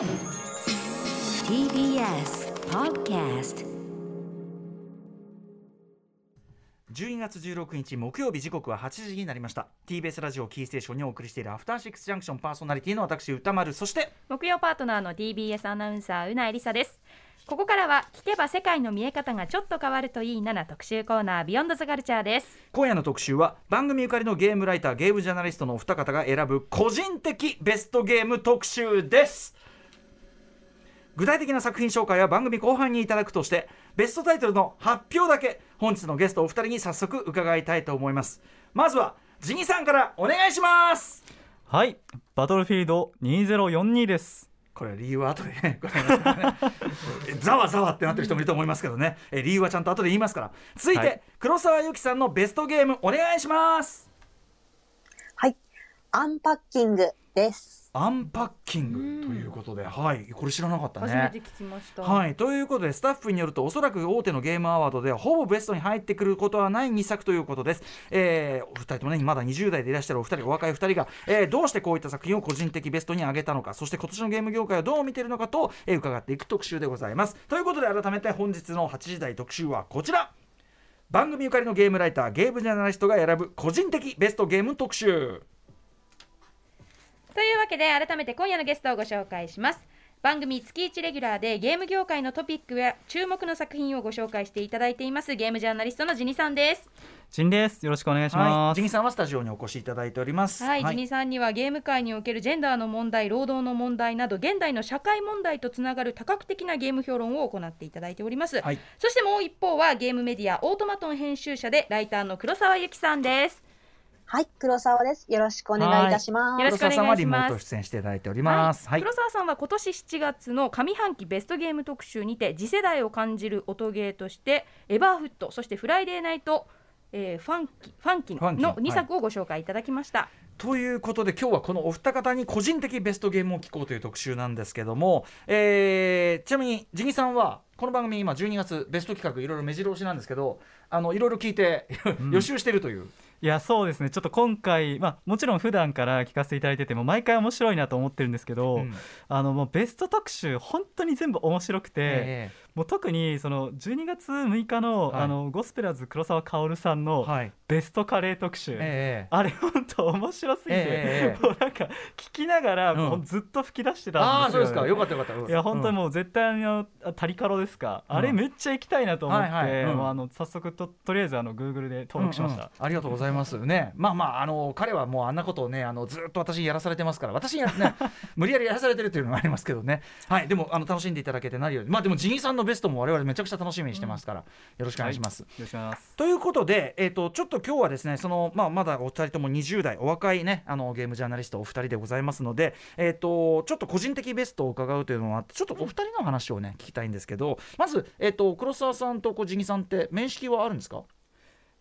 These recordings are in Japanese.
TBS Podcast 12月16日木曜日時刻は8時になりました。TBS ラジオキーステーションにお送りしているアフターシックスジャンクションパーソナリティの私歌丸そして木曜パートナーの TBS アナウンサーうなえりさです。ここからは聞けば世界の見え方がちょっと変わるといいなな特集コーナービヨンドザカルチャーです。今夜の特集は番組ゆかりのゲームライターゲームジャーナリストのお二方が選ぶ個人的ベストゲーム特集です具体的な作品紹介は番組後半にいただくとしてベストタイトルの発表だけ本日のゲストお二人に早速伺いたいと思いますまずはジニさんからお願いしますはい、バトルフィールド2042です。これ理由は後で ねざわざわってなってる人もいると思いますけどね、え理由はちゃんと後で言いますから。続いて、はい黒沢由紀さんのベストゲームお願いします。はい。アンパッキングです。アンパッキングということで、はい、これ知らなかったね。初めて聞きました、はい、ということでスタッフによるとおそらく大手のゲームアワードではほぼベストに入ってくることはない2作ということです、えーお二人ともねまだ20代でいらっしゃるお二人お若い二人が、えーどうしてこういった作品を個人的ベストに上げたのかそして今年のゲーム業界をどう見ているのかと、えー伺っていく特集でございます。ということで改めて本日の8時台特集はこちら。番組ゆかりのゲームライターゲームジャーナリストが選ぶ個人的ベストゲーム特集というわけで改めて今夜のゲストをご紹介します。番組月1レギュラーでゲーム業界のトピックや注目の作品をご紹介していただいていますゲームジャーナリストのジニさんです。ジンです。よろしくお願いしはい、ます。ジミさんはスタジオにお越しいただいております。はい、ジニさんにはゲーム界におけるジェンダーの問題労働の問題など現代の社会問題とつながる多角的なゲーム評論を行っていただいております、はい。そしてもう一方はゲームメディアオートマトン編集者でライターの黒沢由紀さんですはい。黒沢です。よろしくお願いいたします。よろしくお願いします黒沢さんはリモート出演していただいております。はい。黒沢さんは今年7月の上半期ベストゲーム特集にて次世代を感じる音ゲーとしてエバーフットそしてフライデーナイト、えーファンキファンキファンキの2作をご紹介いただきました、ということで今日はこのお二方に個人的ベストゲームを聞こうという特集なんですけども、えーちなみにジギさんはこの番組今12月ベスト企画いろいろ目白押しなんですけどあのいろいろ聞いて予習してるという、いや、そうですね。ちょっと今回、まあ、もちろん普段から聞かせていただいてても、毎回面白いなと思ってるんですけど。うん。あの、もうベスト特集、本当に全部面白くて。えもう特に、その12月6日の、はい。あの、ゴスペラーズ黒沢薫さんのーはい。ベストカレー特集。えあれ本当面白すぎて、ええもうなんか聞きながら、うん。もうずっと吹き出してー、ああたんです。よ、そうですか。よかったよかった。いや本当にももう絶対あのあタリカロですか、うん。あれめっちゃ行きたいなと思って、はいはい。うん。もうあの早速ととりあえずあの Google で登録しました、ありがとうございますね。まあまああの彼はもうあんなことをねあのずっと私にやらされてますから私にやね 無理やりやらされてるというのがありますけどね。はいでもあの楽しんでいただけて何よりまあでもジギさんのベストも我々めちゃくちゃ楽しみにしてますから、よろしくお願いします、よろしくお願いします。ということで、えー、とちょっと今日はですねその、まあ、まだお二人とも20代お若いねあのゲームジャーナリストお二人でございますので、えー、とちょっと個人的ベストを伺うというのもあってちょっとお二人の話をね聞きたいんですけどまず、えー、と黒沢さんとこうジギさんって面識はあるんですか？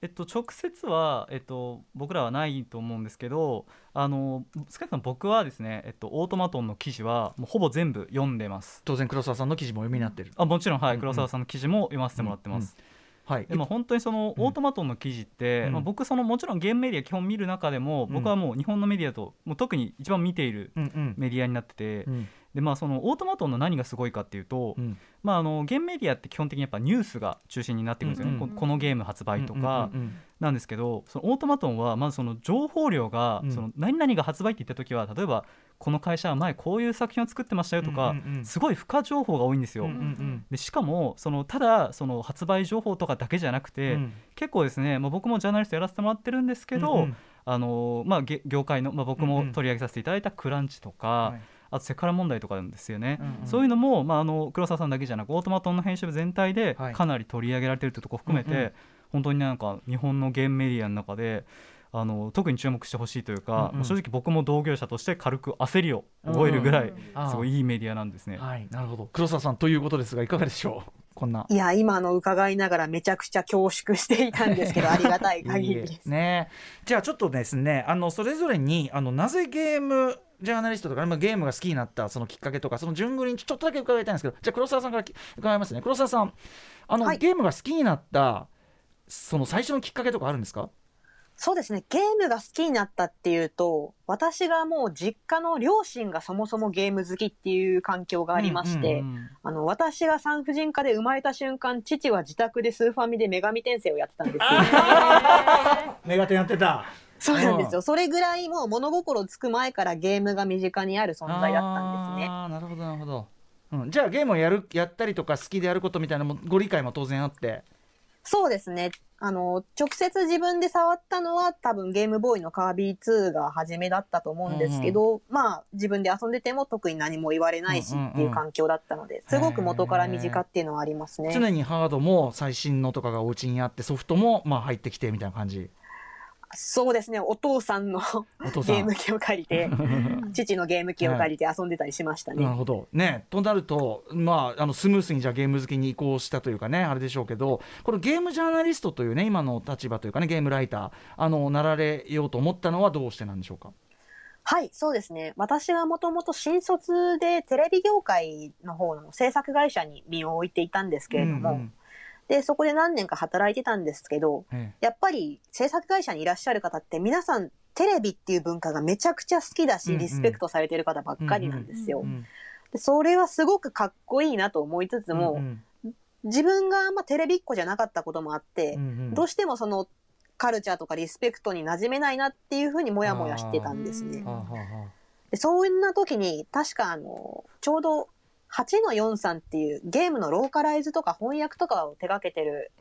えっと直接はえっと僕らはないと思うんですけどあの少なくとも僕はですねえっとオートマトンの記事はもうほぼ全部読んでます。当然黒沢さんの記事もお読みになってる。あもちろんはい、うんうん。黒沢さんの記事も読ませてもらってます、はい、でも本当にそのうん。オートマトンの記事って、うん。まあ、僕そのもちろんゲームメディア基本見る中でも、うん。僕はもう日本のメディアともう特に一番見ているうんうん。メディアになってて、うんでまあそのオートマトンの何がすごいかっていうと、うん。まああのゲームメディアって基本的にやっぱニュースが中心になってくるんですよね、うんうんここのゲーム発売とかうんうんなんですけど、そのオートマトンはまずその情報量が、うん。その何々が発売って言った時は例えばこの会社は前こういう作品を作ってましたよとか、うんうんうん。すごい付加情報が多いんですよ。うんうんでしかもそのただその発売情報とかだけじゃなくうて、ん。結構ですね、まあ、僕もジャーナリストやらせてもらってるんですけど、うんうん。あのまあ、げ業界の、まあ、僕も取り上げさせていただいたクランチとか、はいあとセクハラ問題とかなんですよね、うんうん。そういうのも、まあ、あの黒沢さんだけじゃなくオートマトンの編集部全体ではい。かなり取り上げられてるというところ含めて、うんうん。本当になんか日本のゲームメディアの中であの特に注目してほしいというか、うんうん。正直僕も同業者として軽く焦りを覚えるぐらい、すごいいいメディアなんですね。はい、なるほど。黒沢さんということですがいかがでしょう？こんな。いや、今の伺いながらめちゃくちゃ恐縮していたんですけど、ありがたい限りでいいす。ね。じゃあちょっとですねあのそれぞれにあのなぜゲームジャーナリストとか、まあ、ゲームが好きになったそのきっかけとかその順繰りにちょっとだけ伺いたいんですけどじゃあ黒沢さんからき伺いますね黒沢さんあの、はい。ゲームが好きになったその最初のきっかけとかあるんですか？そうですね。ゲームが好きになったっていうと、私がもう実家の両親がそもそもゲーム好きっていう環境がありまして、うんあの、私が産婦人科で生まれた瞬間、父は自宅でスーファミで女神転生をやってたんですよ。メガテンやってたそうなんですうよ。それぐらいもう物心つく前からゲームが身近にある存在だったんですね。ああなるほどなるほど、うん、じゃあゲームをやるやったりとか好きでやることみたいなのもご理解も当然あってそうですね。あの、直接自分で触ったのは多分ゲームボーイのカービィ2が初めだったと思うんですけど、まあ自分で遊んでても特に何も言われないしうんうんうんっていう環境だったので、すごく元から身近っていうのはありますね。常にハードも最新のとかがお家にあってソフトもまあ入ってきてみたいな感じそうですね。お父さんのゲーム機を借りて、父のゲーム機を借りて遊んでたりしましたね。なるほどねとなるとまああのスムースにじゃあゲーム好きに移行したというかねあれでしょうけどこのゲームジャーナリストというね今の立場というかねゲームライターあのなられようと思ったのはどうしてなんでしょうか？はい、そうですね。私がもともと新卒でテレビ業界の方の制作会社に身を置いていたんですけれども、うんうんで、そこで何年か働いてたんですけど、えやっぱり制作会社にいらっしゃる方って皆さんテレビっていう文化がめちゃくちゃ好きだし、うんうん。リスペクトされてる方ばっかりなんですよ。えうんでそれはすごくかっこいいなと思いつつも、うん自分があんまテレビっ子じゃなかったこともあって、うんうん。どうしてもそのカルチャーとかリスペクトに馴染めないなっていうふうにもやもやしてたんですね。でそんな時に確かあの、ちょうど8の43っていうゲームのローカライズとか翻訳とかを手掛けてる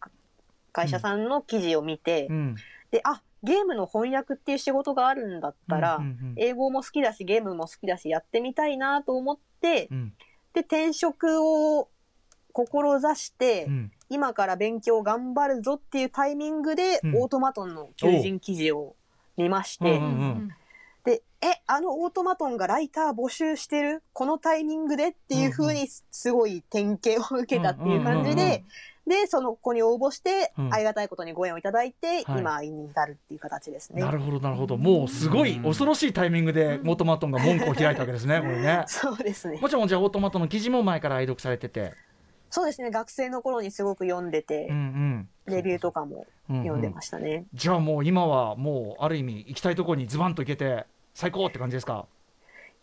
会社さんの記事を見て、あうん。で、あ、ゲームの翻訳っていう仕事があるんだったら、うんうん英語も好きだし、ゲームも好きだし、やってみたいなと思って、うん。で、転職を志して、うん。今から勉強頑張るぞっていうタイミングで、うん。オートマトンの求人記事を見まして、うんうんうん。で、え、あのオートマトンがライター募集してる？このタイミングでっていう風にすごい典型を受けたっていう感じうんうんうんうん。で、で、その子に応募して、うん。ありがたいことにご縁をいただいて、はい。今に至るっていう形ですね。なるほどなるほど。もうすごい恐ろしいタイミングでオートマトンが門戸を開いたわけですねこれね。そうですね。もちろんじゃあオートマトンの記事も前から愛読されてて。そうですね。学生の頃にすごく読んでてうん、うん。レビューとかも読んでまししたね。じゃあもう今はもうある意味行きたいところにズバンと行けて最高って感じですか？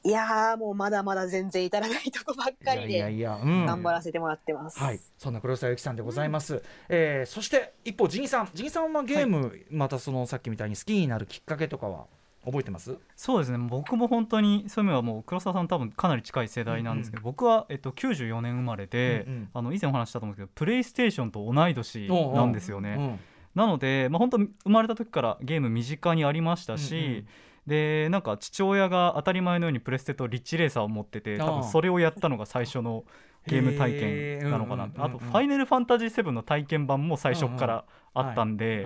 いやー、もうまだまだ全然至らないとこばっかりいやいで、やいやうん。頑張らせてもらってます。はい、そんな黒沢由紀さんでございます。えーそして一方、ジギさん、ジギさんはゲーム、またそのさっきみたいに好きになるきっかけとかは覚えてます？そうですね。僕も本当にそういう意味ではもう黒沢さん多分かなり近い世代なんですけど、僕は、えっと、94年生まれで、うんうん。あの以前お話ししたと思うんですけどプレイステーションと同い年なんですよね。うん。なので、まあ、本当生まれた時からゲーム身近にありましたし、うんうんでなんか父親が当たり前のようにプレステとリッチレーサーを持ってて多分それをやったのが最初のゲーム体験なのかな。あと「ファイナルファンタジー7」の体験版も最初からあったんで。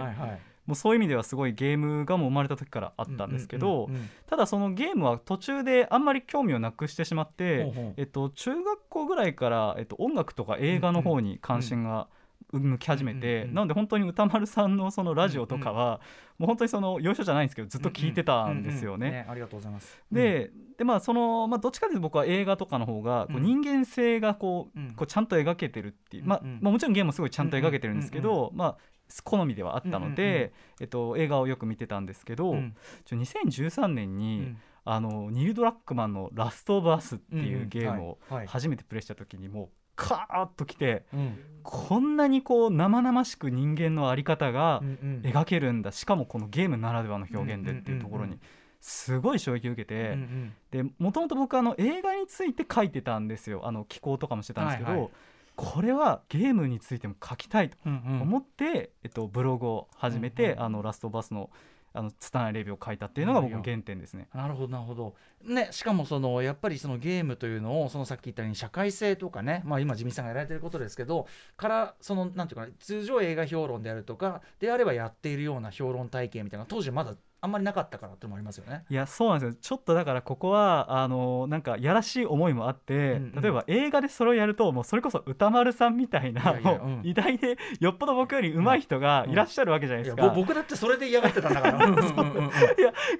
もうそういう意味ではすごいゲームがもう生まれた時からあったんですけど、うんうんうんただそのゲームは途中であんまり興味をなくしてしまって、えっと、中学校ぐらいから、えっと、音楽とか映画の方に関心が向き始めて、なので本当に歌丸さんのそのラジオとかは、もう本当にその要所じゃないんですけどずっと聞いてたんですよね。ありがとうございます。ででまあそのまあ、どっちかというと僕は映画とかの方がこう人間性がこう,、こうちゃんと描けてるっていう、まあまあ、もちろんゲームもすごいちゃんと描けてるんですけど、まあ、好みではあったので、えっと、映画をよく見てたんですけど、うんちょ2013年に、んあのニル・ドラックマンの「ラスト・オブ・アス」っていうゲームを初めてプレイした時にもうカーッときてうん。こんなにこう生々しく人間の在り方がうんうん。描けるんだ。しかもこのゲームならではの表現でっていうところにうんうんうんすごい衝撃を受けてうんうんでもともと僕あの映画について書いてたんですよ。あの寄稿とかもしてたんですけど、はいはい。これはゲームについても書きたいとうんうん。思って、えっと、ブログを始めて、うんうんあのラストバスのあの拙いレビューを書いたっていうのが僕の原点ですね。なるほどなるほど。ねしかもそのやっぱりそのゲームというのをそのさっき言ったように社会性とかねまあ今地味さんがやられてることですけどからそのなんていうかな通常映画評論であるとかであればやっているような評論体系みたいな当時はまだあんまりなかったからってのもありますよね。いやそうなんですよ。ちょっとだからここはあのなんかやらしい思いもあって、うんうん。例えば映画でそれをやるともうそれこそ歌丸さんみたいなううん。偉大でよっぽど僕より上手い人がいらっしゃるわけじゃないですか、いやぼ僕だってそれで嫌がってたんだから。うんうんうんうん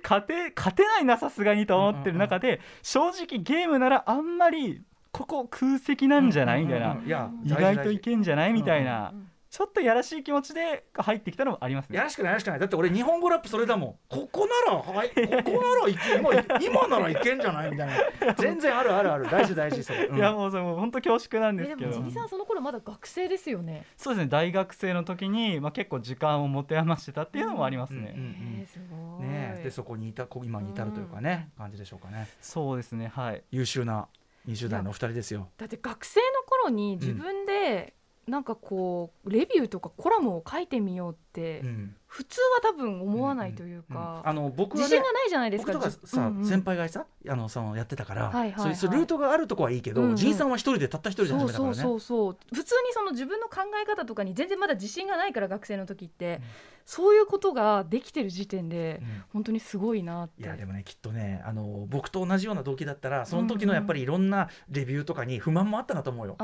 勝て勝てないなさすがにと思ってる中で、正直ゲームならあんまりここ空席なんじゃないみたいな、意外といけんじゃないみたいなちょっとやらしい気持ちで入ってきたのもありますね。やらしくないやらしくない。だって俺日本語ラップそれだもん。ここならはいここならいけ今今ならいけんじゃないみたいな。全然あるあるある。大事大事それ、うん。いやもうそれもう本当恐縮なんですけでもジミさんその頃まだ学生ですよね。そうですね大学生の時に、まあ、結構時間を持て余してたっていうのもありますね、うんうんうんえーすごい。ねえ。でそこにいたこ今に至るというかね、感じでしょうかね。そうですねはい。優秀な20代のお二人ですよ。だって学生の頃に自分でなんかこうレビューとかコラムを書いてみようってうん。普通は多分思わないといううんか、あの僕はね自信がないじゃないですか。僕とかじさ、うんうん。先輩がさあのそのやってたから、はいはいはい。そういうルートがあるとこはいいけど、うんうん。仁さんは一人でたった一人で始めたからね。そうそうそう。普通にその自分の考え方とかに全然まだ自信がないから学生の時って、うんそういうことができてる時点でうん。本当にすごいなって。いやでもねきっとねあの僕と同じような動機だったらその時のやっぱりいろんなレビューとかに不満もあったなと思うよ。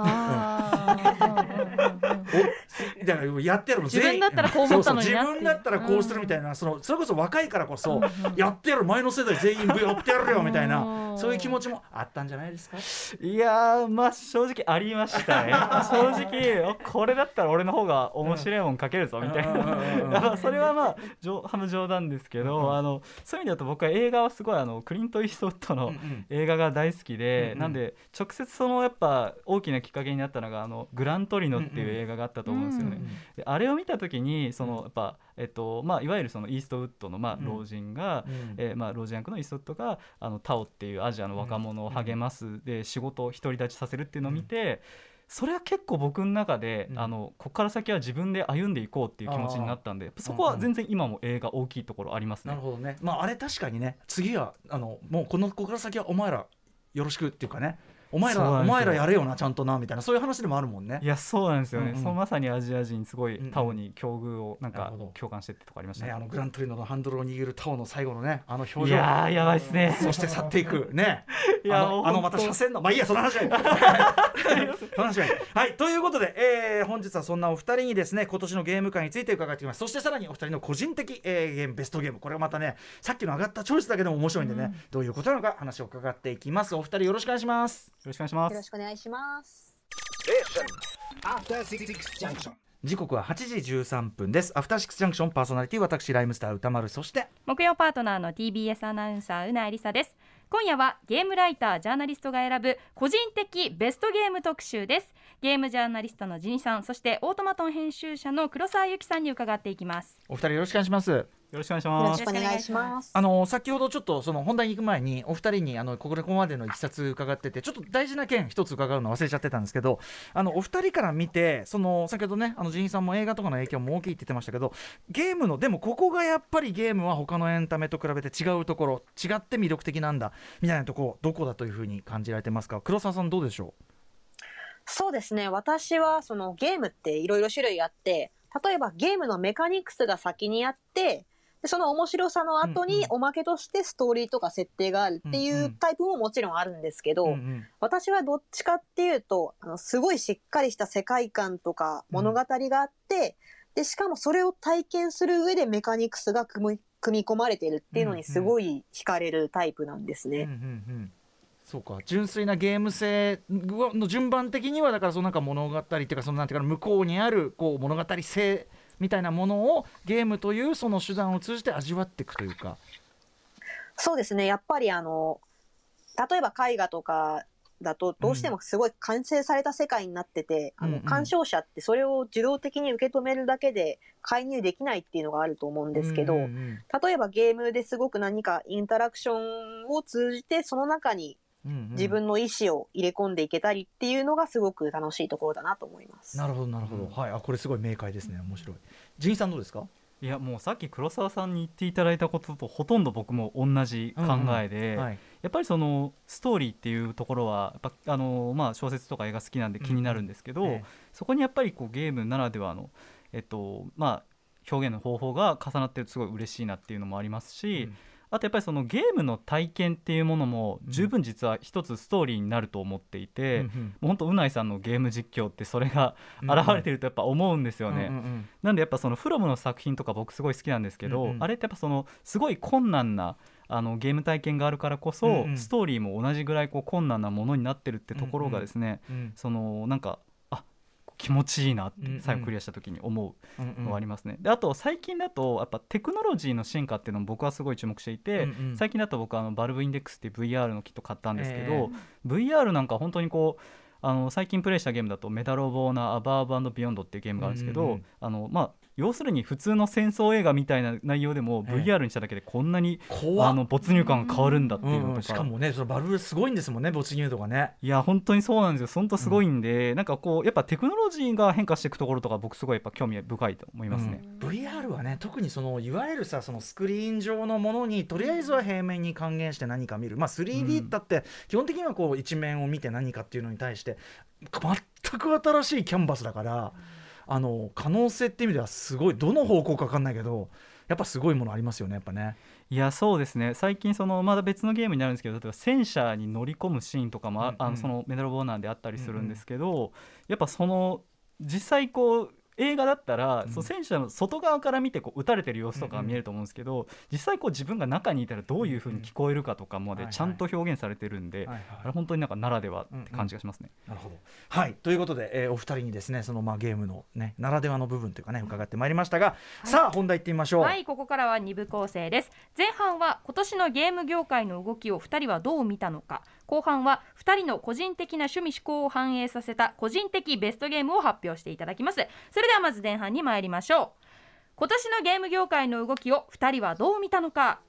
だからやってやるの全員自分だったらこう思ったのになってそうそう自分だったらこうするみたいな、そのそれこそ若いからこそ、やってやる前の世代全員やってやるよみたいなうん。そういう気持ちもあったんじゃないですか？いやーまあ正直ありましたね。正直あこれだったら俺の方が面白いもん書けるぞみたいなま あそれはまあ冗半冗談ですけど、うんあのそういう意味だと僕は映画はすごいあのクリント・イーストウッドのうんうん。映画が大好きで、うんうん。なんで直接そのやっぱ大きなきっかけになったのがあのグラントリノっていう映画があったと思うんですよね。あれを見た時にそのやっぱえっとまあいわゆるそのイーストウッドのまあうん。老人が、うん。えーまあ、老人役のイーストウッドがあのタオっていうアジアの若者を励ます、で仕事を独り立ちさせるっていうのを見て、それは結構僕の中で、うんあのここから先は自分で歩んでいこうっていう気持ちになったんでそこは全然今も映画大きいところありますね。なるほどね。まああれ確かにね次はあのもうこのここから先はお前らよろしくっていうかねお前らお前らやれよなちゃんとなみたいなそういう話でもあるもんね。い。やそうなんですよね、うんうんそのまさにアジア人すごいうんうんタオに境遇をなんか共感してってとこありました。ね、ねあのグラントリノのハンドルを握るタオの最後のねあの表情。いやーやばいっすね。そして去っていくね。いやあのあのまた車線のまあいいやその話はい。い。その話ははいということで、えー本日はそんなお二人にですね今年のゲーム会について伺ってきます。そしてさらにお二人の個人的、えーゲームベストゲーム。これはまたねさっきの上がったチョイスだけでも面白いんでね、どういうことなのか話を伺っていきます。お二人よろしくお願いします。よろしくお願いしまよろしすくお願いします。時刻は8時13分です。アフターシックスジャンクションパーソナリティ私ライムスター歌丸そして木曜パートナーの TBS アナウンサーうなえりさです。今夜はゲームライタージャーナリストが選ぶ個人的ベストゲーム特集ですゲームジャーナリストのジニさんそしてオートマトン編集者の黒沢由紀さんに伺っていきます。お二人よろしくお願いします。よろしくお願いしよろますしくお願いします。あの先ほどちょっとその本題に行く前にお二人にあのここでここまでのいきさつ伺っててちょっと大事な件一つ伺うの忘れちゃってたんですけどあのお二人から見てその先ほどねあのジンさんも映画とかの影響も大きいって言ってましたけどゲームのでもここがやっぱりゲームは他のエンタメと比べて違うところ違って魅力的なんだみたいなところどこだというふうに感じられてますか？黒沢さんどうでしょそうですね。私はそのゲームっていろいろ種類あって、例えばゲームのメカニクスが先にあって、でその面白さの後におまけとしてストーリーとか設定があるっていんううん。タイプももちろんあるんですけど、う、うんうん。私はどっちかっていうと、あの、すごいしっかりした世界観とか物語があって、で、しかもそれを体験する上でメカニクスが組み組み込まれてるっていうのにすごい惹かれるタイプなんですね。うんうんうんそうか純粋なゲーム性の順番的にはだからそのなんか物語っていうかそのなんていうかな向こうにあるこう物語性みたいなものをゲームというその手段を通じて味わっていくというか。そうですね。やっぱりあの、例えば絵画とかだとどうしてもすごい完成された世界になってて、あの、うんうん鑑賞者ってそれを自動的に受け止めるだけで介入できないっていうのがあると思うんですけど、うんうん例えばゲームですごく何かインタラクションを通じてその中にうんうん自分の意思を入れ込んでいけたりっていうのがすごく楽しいところだなと思います。なるほどなるほど、はい。あこれすごい明快ですね。面白い。ジンさんどうですかいやもうさっき黒沢さんに言っていただいたこととほとんど僕も同じ考えで、はい。やっぱりそのストーリーっていうところはやっぱあの、まあ、小説とか映画好きなんで気になるんですけど、ええそこにやっぱりこうゲームならではの、えっとまあ、表現の方法が重なってるとすごい嬉しいなっていうのもありますし、うんあとやっぱりそのゲームの体験っていうものも十分実は一つストーリーになると思っていて、うんもう本当うないさんのゲーム実況ってそれがうん現れてるとやっぱ思うんですよね。うんうんなんでやっぱそのフロムの作品とか僕すごい好きなんですけど、うんうん。あれってやっぱそのすごい困難なあのゲーム体験があるからこそ、うんうん。ストーリーも同じぐらいこう困難なものになってるってところがですね、うんそのなんかあ気持ちいいなって最後クリアした時に思うのはありますね。であと最近だとやっぱテクノロジーの進化っていうのも僕はすごい注目していて、うんうん。最近だと僕はあのバルブインデックスっていう VR のキット買ったんですけど、え VR なんか本当にこうあの最近プレイしたゲームだと「メダル・オブ・オーナー・アバーブビヨンド」っていうゲームがあるんですけど、うんうんうん。あのまあ要するに普通の戦争映画みたいな内容でもええ。VR にしただけでこんなに、あの没入感が変わるんだっていうのとか、うんうんしかもねそのバルブすごいんですもんね没入度がね。いや本当にそうなんですよ。本当すごいんで、なんかこうやっぱテクノロジーが変化していくところとか僕すごいやっぱ興味深いと思いますね。うん。VR はね特にそのいわゆるさそのスクリーン上のものにとりあえずは平面に還元して何か見る。まあ 3D だって基本的にはこう一面を見て何かっていうのに対して全く新しいキャンバスだからあの可能性っていう意味ではすごいどの方向か分かんないけどやっぱすごいものありますよねやっぱね。いやそうですね。最近そのまだ別のゲームになるんですけど例えば戦車に乗り込むシーンとかもあ、うんうん。あのそのメダルボーナーであったりするんですけど、やっぱその実際こう映画だったら、うん。その戦車の外側から見てこう撃たれてる様子とかが見えると思うんですけど、実際こう自分が中にいたらどういうふうに聞こえるかとかまはいはいでちゃんと表現されてるんで、はいはいあれ本当になんかならではって感じがしますね。なるほど。はい。ということで、えーお二人にですねそのまあゲームのねならではの部分というかね伺ってまいりましたが、さあ本題いってみましょう。はいここからは2部構成です。前半は今年のゲーム業界の動きを2人はどう見たのか後半は2人の個人的な趣味思考を反映させた個人的ベストゲームを発表していただきます。それではまず前半に参りましょう。今年のゲーム業界の動きを2人はどう見たのか？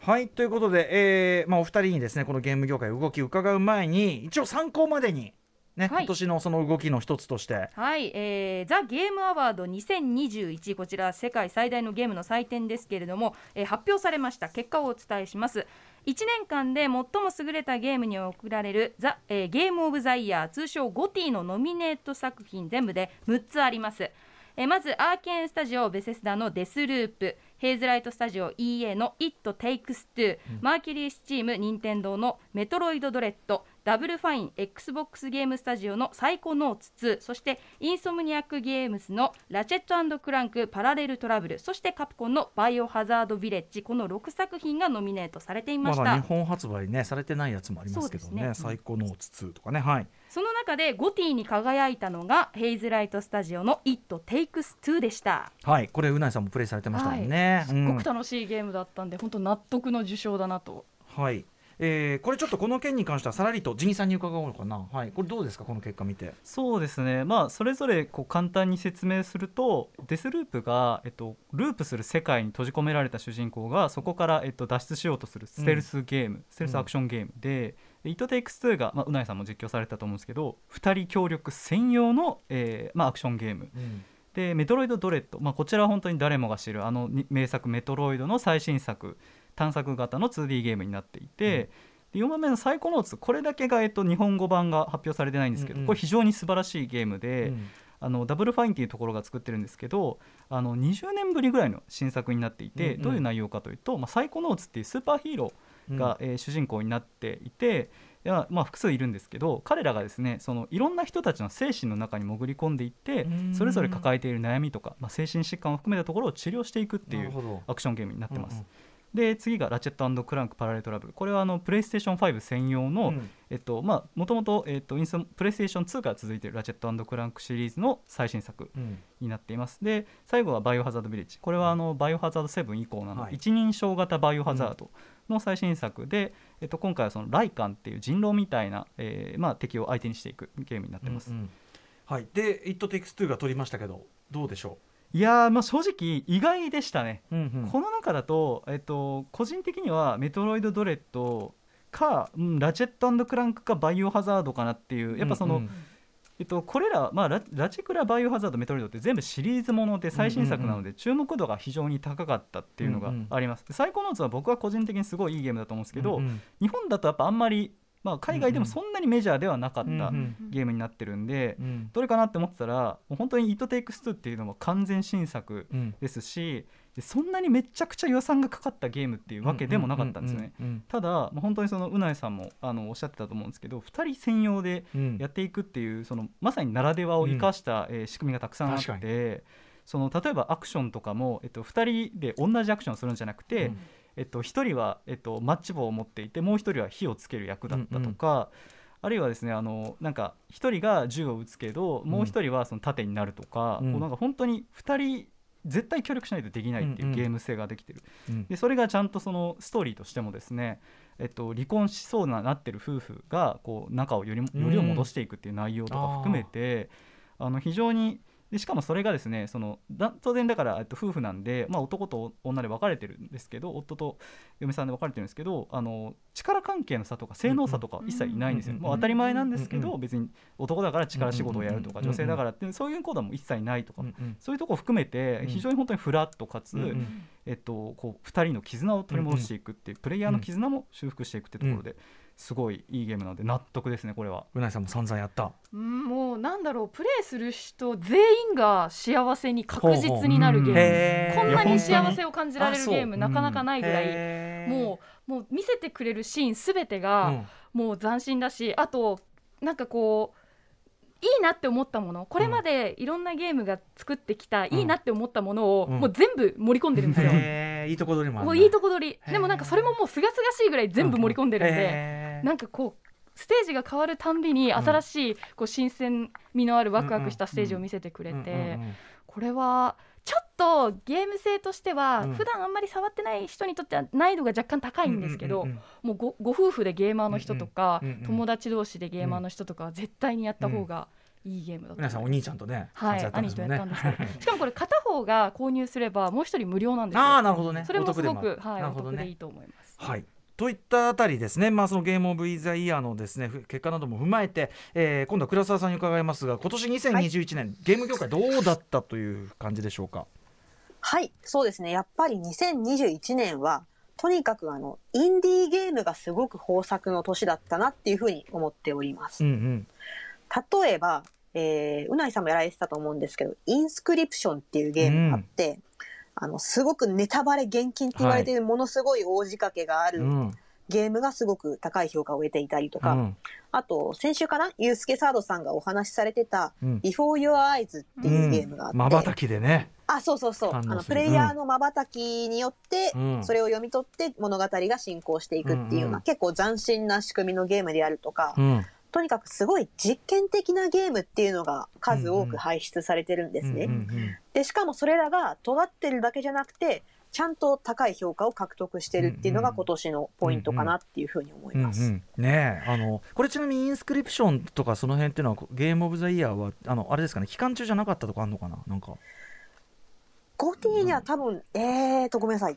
はいということで、えーまあ、お二人にですねこのゲーム業界動き伺う前に一応参考までに、ねはい。今年のその動きの一つとして。はい、えー、ザ・ゲームアワード2021こちら世界最大のゲームの祭典ですけれども、えー発表されました。結果をお伝えします1年間で最も優れたゲームに贈られるザ、えーゲームオブザイヤー通称ゴティのノミネート作品全部で6つあります。えーまずアーケーンスタジオベセスダのデスループヘイズライトスタジオ EA の It Takes Two、マーキュリースチーム任天堂のメトロイドドレッドダブルファイン XBOX ゲームスタジオのサイコノーツ2そしてインソムニアックゲームズのラチェットクランクパラレルトラブルそしてカプコンのバイオハザードビレッジこの6作品がノミネートされていました、まだ日本発売ねされてないやつもありますけどねね。サイコノーツ2とかねはい。その中でゴティに輝いたのがヘイズライトスタジオの It Takes Two でした。はいこれうなぎさんもプレイされてましたもんね、すっごく楽しいゲームだったんで、本当納得の受賞だなと。うんはいえーこれちょっとこの件に関してはさらりとジニさんに伺おうかな。はい。これどうですかこの結果見て。そうですね、まあ、それぞれこう簡単に説明するとデスループが、えっと、ループする世界に閉じ込められた主人公がそこから、えっと、脱出しようとするステルスゲーム、ステルスアクションゲームで「で It Takes Two が」まあ、うなぎさんも実況されたと思うんですけど2人協力専用の、えーまあ、アクションゲーム。でメトロイドドレッド、まあ、こちらは本当に誰もが知るあのに名作メトロイドの最新作探索型の 2D ゲームになっていて、で4番目のサイコノーツこれだけが、えっと、日本語版が発表されてないんですけど、うん。うんこれ非常に素晴らしいゲームで、うん。あのダブルファインっていうところが作ってるんですけどあの20年ぶりぐらいの新作になっていて、うんうん。どういう内容かというと、まあ、サイコノーツっていうスーパーヒーローが、えー主人公になっていていやまあ、複数いるんですけど彼らがですねそのいろんな人たちの精神の中に潜り込んでいってうん。それぞれ抱えている悩みとか、まあ、精神疾患を含めたところを治療していくっていうアクションゲームになってます。うんうんで次が「ラチェットクランクパラレルトラブル」これはあのプレイステーション5専用の、うん。えっとまあもともとえっとインストプレイステーション2から続いている「ラチェットクランク」シリーズの最新作うん。になっています。で最後は「バイオハザードビレッジ」これはあのバイオハザード7以降なの、はい。一人称型バイオハザードの最新作で、えっと、今回はそのライカンっていう人狼みたいな、えーまあ、敵を相手にしていくゲームになってます、うんうん。はい。で「It Takes Two」が取りましたけどどうでしょいやーまあ正直意外でしたね、う、うんうん。この中だと、えっと、個人的にはメトロイドドレッドか、うん、ラチェットクランクかバイオハザードかなっていうやっぱその、うんうんえっと、これら、まあ、ララチクラバイオハザードメトロイドって全部シリーズもので最新作なので注目度が非常に高かったっていうのがあります、でサイコノーツは僕は個人的にすごいいいゲームだと思うんですけど、うんうん。日本だとやっぱあんまり、まあ、海外でもそんなにメジャーではなかったゲームになってるんで、うん。どれかなって思ってたらもう本当に「It Takes Two」っていうのも完全新作うん。ですしでそんなにめちゃくちゃ予算がかかったゲームっていうわけでもなかったんですね。うんうんただ、まあ本当にそのうないさんもあのおっしゃってたと思うんですけど2人専用でうんやっていくっていうそのまさにならではを生かした、えー仕組みがたくさんあってその例えばアクションとかも、えっと、2人で同じアクションをするんじゃなくて、うんえっと、1人は、えっと、マッチ棒を持っていてもう1人は火をつける役だったとか、あるいはですねあのなんか一人が銃を撃つけどもう一人はその盾になるとか、うん。こうなんか本当に2人絶対協力しないとできないってうんうんいうゲーム性ができてる、うん。でそれがちゃんとそのストーリーとしてもですね、えっと、離婚しそうななってる夫婦がこう仲をよりよりを戻していくっていう内容とか含めて、あの非常にでしかもそれがですねそのだ当然だから、えっと、夫婦なんで、まあ、男と女で分かれてるんですけど夫と嫁さんで分かれてるんですけどあの力関係の差とか性能差とか一切いないんですよ、うんうんまあ、当たり前なんですけど、うん別に男だから力仕事をやるとか、うんうん女性だからってそういうことはもう一切ないとか、うんうん。そういうとこ含めてうん非常に本当にフラットかつ、うんうんえっと、こう2人の絆を取り戻していくっていう、プレイヤーの絆も修復していくっていうところで、すごいいいゲームなので納得ですねこれは。うないさんも散々やった。うんもうなんだろうプレイする人全員が幸せに確実になるゲーム。こんなに幸せを感じられるゲームなかなかないぐらい。もうもう見せてくれるシーンすべてうがん。もう斬新だしあとなんかこういいなって思ったもの。これまでいろんなゲームが作ってきた、いいなって思ったものを、うん。もう全部盛り込んでるんですよ。へーいいとこ取りももういいとこ取り。でもなんかそれももうすがすがしいぐらい全部盛り込んでるんで、へー。なんかこうステージが変わるたんびに新しいこう新鮮味のあるワクワクしたステージを見せてくれて、うんうんうん。これはちょっとゲーム性としては、うん。普段あんまり触ってない人にとっては難易度が若干高いんですけど、うんうんうんもうごご夫婦でゲーマーの人とか、友達同士でゲーマーの人とかは絶対にやった方がいいゲームだ皆さんお兄ちゃんとねはい、兄とやったんですけど。しかもこれ片方が購入すればもう一人無料なんですよ。ああなるほどね。それもすごく、はい、お得でいいと思います。はいといったあたりですね、まあ、そのゲームオブイザイヤーのですねふ結果なども踏まえて、えー今度は倉沢さんに伺いますが今年2021年、ゲーム業界どうだったという感じでしょうか？はい、そうですね。やっぱり2021年は、とにかくあの、インディーゲームがすごく豊作の年だったなっていうふうに思っております。うんうん例えば、えー、うないさんもやられてたと思うんですけど、インスクリプションっていうゲームがあって、あの、すごくネタバレ厳禁って言われているものすごい大仕掛けがあるうん。ゲームがすごく高い評価を得ていたりとか、うん。あと、先週かな？ユースケサードさんがお話しされてた、うん。Before Your Eyes っていうゲームがあって、まばたきでね。あ、そうそうそう。あの、プレイヤーの瞬きによって、うん。それを読み取って物語が進行していくっていうような、うんうん。結構斬新な仕組みのゲームであるとか、うんとにかくすごい実験的なゲームっていうのが数多く輩出されてるんですね。うんうんで、しかもそれらが尖ってるだけじゃなくて、ちゃんと高い評価を獲得してるっていうのが今年のポイントかなっていうふうに思います。うんうんねえあのこれちなみにインスクリプションとかその辺っていうのはゲームオブザイヤーはあのあれですかね期間中じゃなかったとかあんのかな？なんか。ゴティには多分、えーと、ごめんなさい。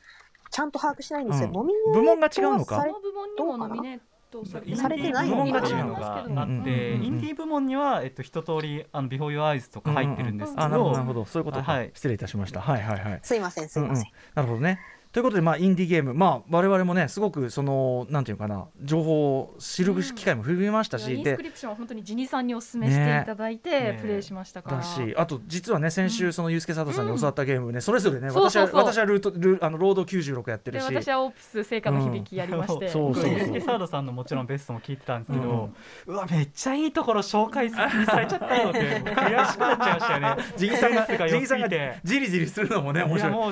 ちゃんと把握しないんですけど、うん。ノミネート部門が違うのか？されこの部門にもノミネートされてされてない部門がのかな違うのがあって、インディー部門には、えっと、一通りあのビフォーユアアイズとか入ってるんですけど、あなるほどなるほど。そういうことか、はい。失礼いたしました。はいはいはい。すいません、すいません。うんうん。なるほどねということで、まあ、インディーゲーム、まあ、我々もね、すごくその、なんていうかな、情報を知る機会も増えましたし、でインスクリプションは本当にジニさんにお勧めしていただいて、ね。プレイしましたから。だし、あと実はね、先週、そのユースケ佐藤さんに教わったゲームね、それぞれね、そうそうそう。私は私はルートルあのロード96やってるし、で私はオープス成果の響きやりまして、そうそうそう。ユースケサードさんのもちろんベストも聞いてたんですけど、うわめっちゃいいところ紹介さされちゃったよって悔しくなっちゃいましたよね。ジギさんが、ジギさんが。じりじりするのもね、面白い。いやも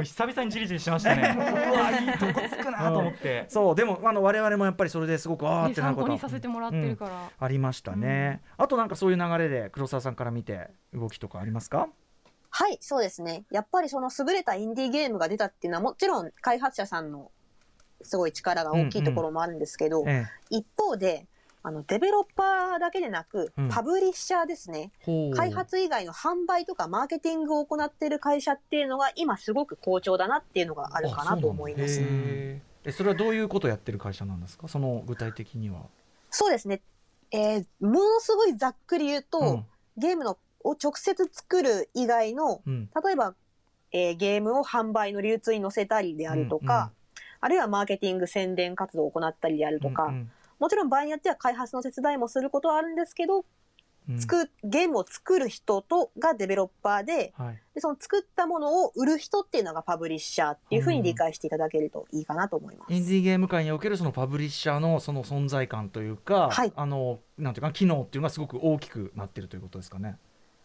うじ久々にじりじりしましたね。うわいいとこつくなと思って。そう、でも、あの、我々もやっぱりそれですごく、あーってなること参考にさせてもらってるから、ありましたね。あとなんかそういう流れで、黒沢さんから見て、動きとかありますか？はい、そうですね。やっぱりその優れたインディーゲームが出たっていうのはもちろん開発者さんのすごい力が大きいところもあるんですけど、え一方で、あの、デベロッパーだけでなくうん、パブリッシャーですね。う開発以外の販売とかマーケティングを行っている会社っていうのが今すごく好調だなっていうのがあるかなと思います。えそれはどういうことをやってる会社なんですか？その具体的には。そうですね。えーものすごいざっくり言うと、うんゲームのを直接作る以外の、うん例えば、えーゲームを販売の流通に載せたりであるとか、あるいはマーケティング宣伝活動を行ったりであるとか、うんもちろん場合によっては開発の手伝いもすることはあるんですけど、うん作ゲームを作る人とがデベロッパーではいで、その作ったものを売る人っていうのがパブリッシャーっていうふうに理解していただけるといいかなと思います。インディーゲーム界におけるそのパブリッシャーのその存在感というか、はいあのなんていうか機能っていうのがすごく大きくなってるということですかね。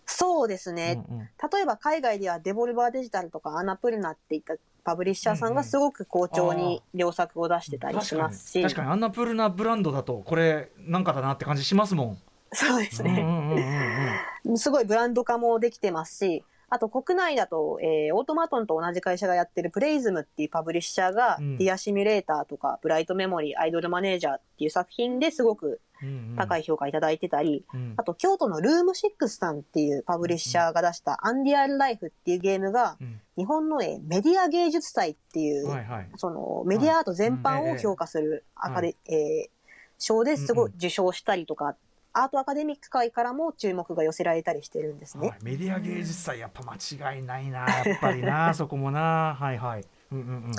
そうですね。うんうん例えば海外ではデボルバーデジタルとかアナプルナっていったパブリッシャーさんがすごく好調に良作を出してたりしますし、確かに。アンナプールナブランドだとこれなんかだなって感じしますもん。そうですね。うんうんうんうん。すごいブランド化もできてますし、あと国内だと、えーオートマトンと同じ会社がやってるプレイズムっていうパブリッシャーが、うん。ディアシミュレーターとか、ブライトメモリー、アイドルマネージャーっていう作品ですごくうんうん。高い評価いただいてたり、うん。あと京都のルーム6さんっていうパブリッシャーが出したアンディアルライフっていうゲームが、うん。日本の、えーメディア芸術祭っていう、はいはい。そのメディアアート全般を評価するアカデ、えー賞ですごい受賞したりとか、アートアカデミック界からも注目が寄せられたりしてるんですね。はい、メディア芸術祭やっぱ間違いないなやっぱりな そこもなはいはい。うんうん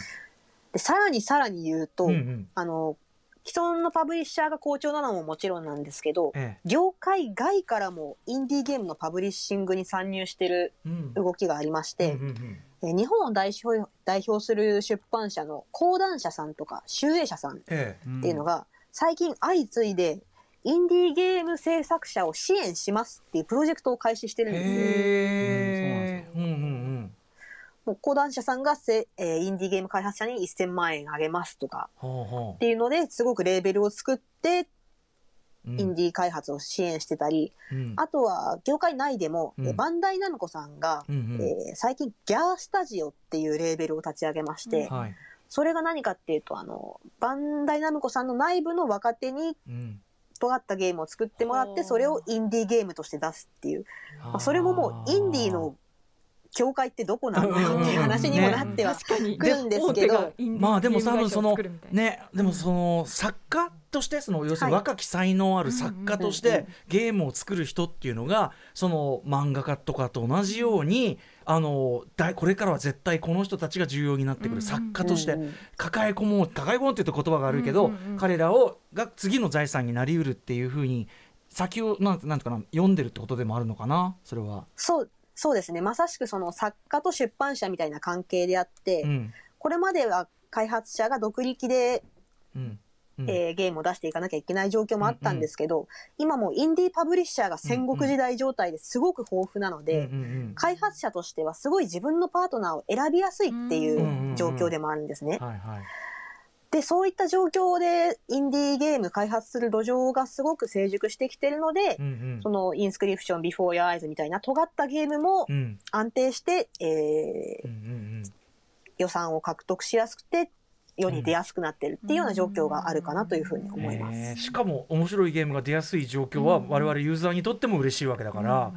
で、さらにさらに言うと、うん。うんうん。あの、既存のパブリッシャーが好調なのももちろんなんですけど、ええ。業界外からもインディーゲームのパブリッシングに参入してるうん。動きがありまして、うんうんうんえー日本を代表代表する出版社の講談社さんとか集英社さんっえていうのが、最近相次いで、インディーゲーム制作者を支援しますっていうプロジェクトを開始してえ。るんですね。へえ。うんうんうん。もう講談社さんがせ、えーインディーゲーム開発者に1000万円あげますとかっていうのですごくレーベルを作ってう。うんインディー開発を支援してたり、うんあとは業界内でも、うんえーバンダイナムコさんが、うんうんえー最近ギャースタジオっていうレーベルを立ち上げまして、はい。それが何かっていうと、あの、バンダイナムコさんの内部の若手にうん。尖ったゲームを作ってもらって、それをインディーゲームとして出すっていう。まあ、それももうインディーの境界ってどこなんだよっていう話にもなっては確かに。来るんですけど。まあでも多分そのねでもその作家としてその要するにはい。若き才能ある作家としてゲームを作る人っていうのがその漫画家とかと同じようにあのだこれからは絶対この人たちが重要になってくる作家として抱え込もう抱え込もうって言うと言葉が悪いけど、彼らをが次の財産になりうるっていうふうに先をなんてなんていうかな読んでるってことでもあるのかなそれは。そう、そうですね。まさしくその作家と出版社みたいな関係であって、うん。これまでは開発者が独力で、うん。うん。えーゲームを出していかなきゃいけない状況もあったんですけど、今もうインディーパブリッシャーが戦国時代状態ですごく豊富なので、うんうんうん。開発者としてはすごい自分のパートナーを選びやすいっていう状況でもあるんですね。はいはいで、そういった状況でインディーゲーム開発する土壌がすごく成熟してきてるので、うんうん。そのインスクリプション、ビフォー・ユア・アイズみたいな尖ったゲームもうん。安定して、えーうんうん予算を獲得しやすくて、世に出やすくなってるっていうような状況があるかなというふうにうん思います。え。ーしかも面白いゲームが出やすい状況は我々ユーザーにとっても嬉しいわけだから、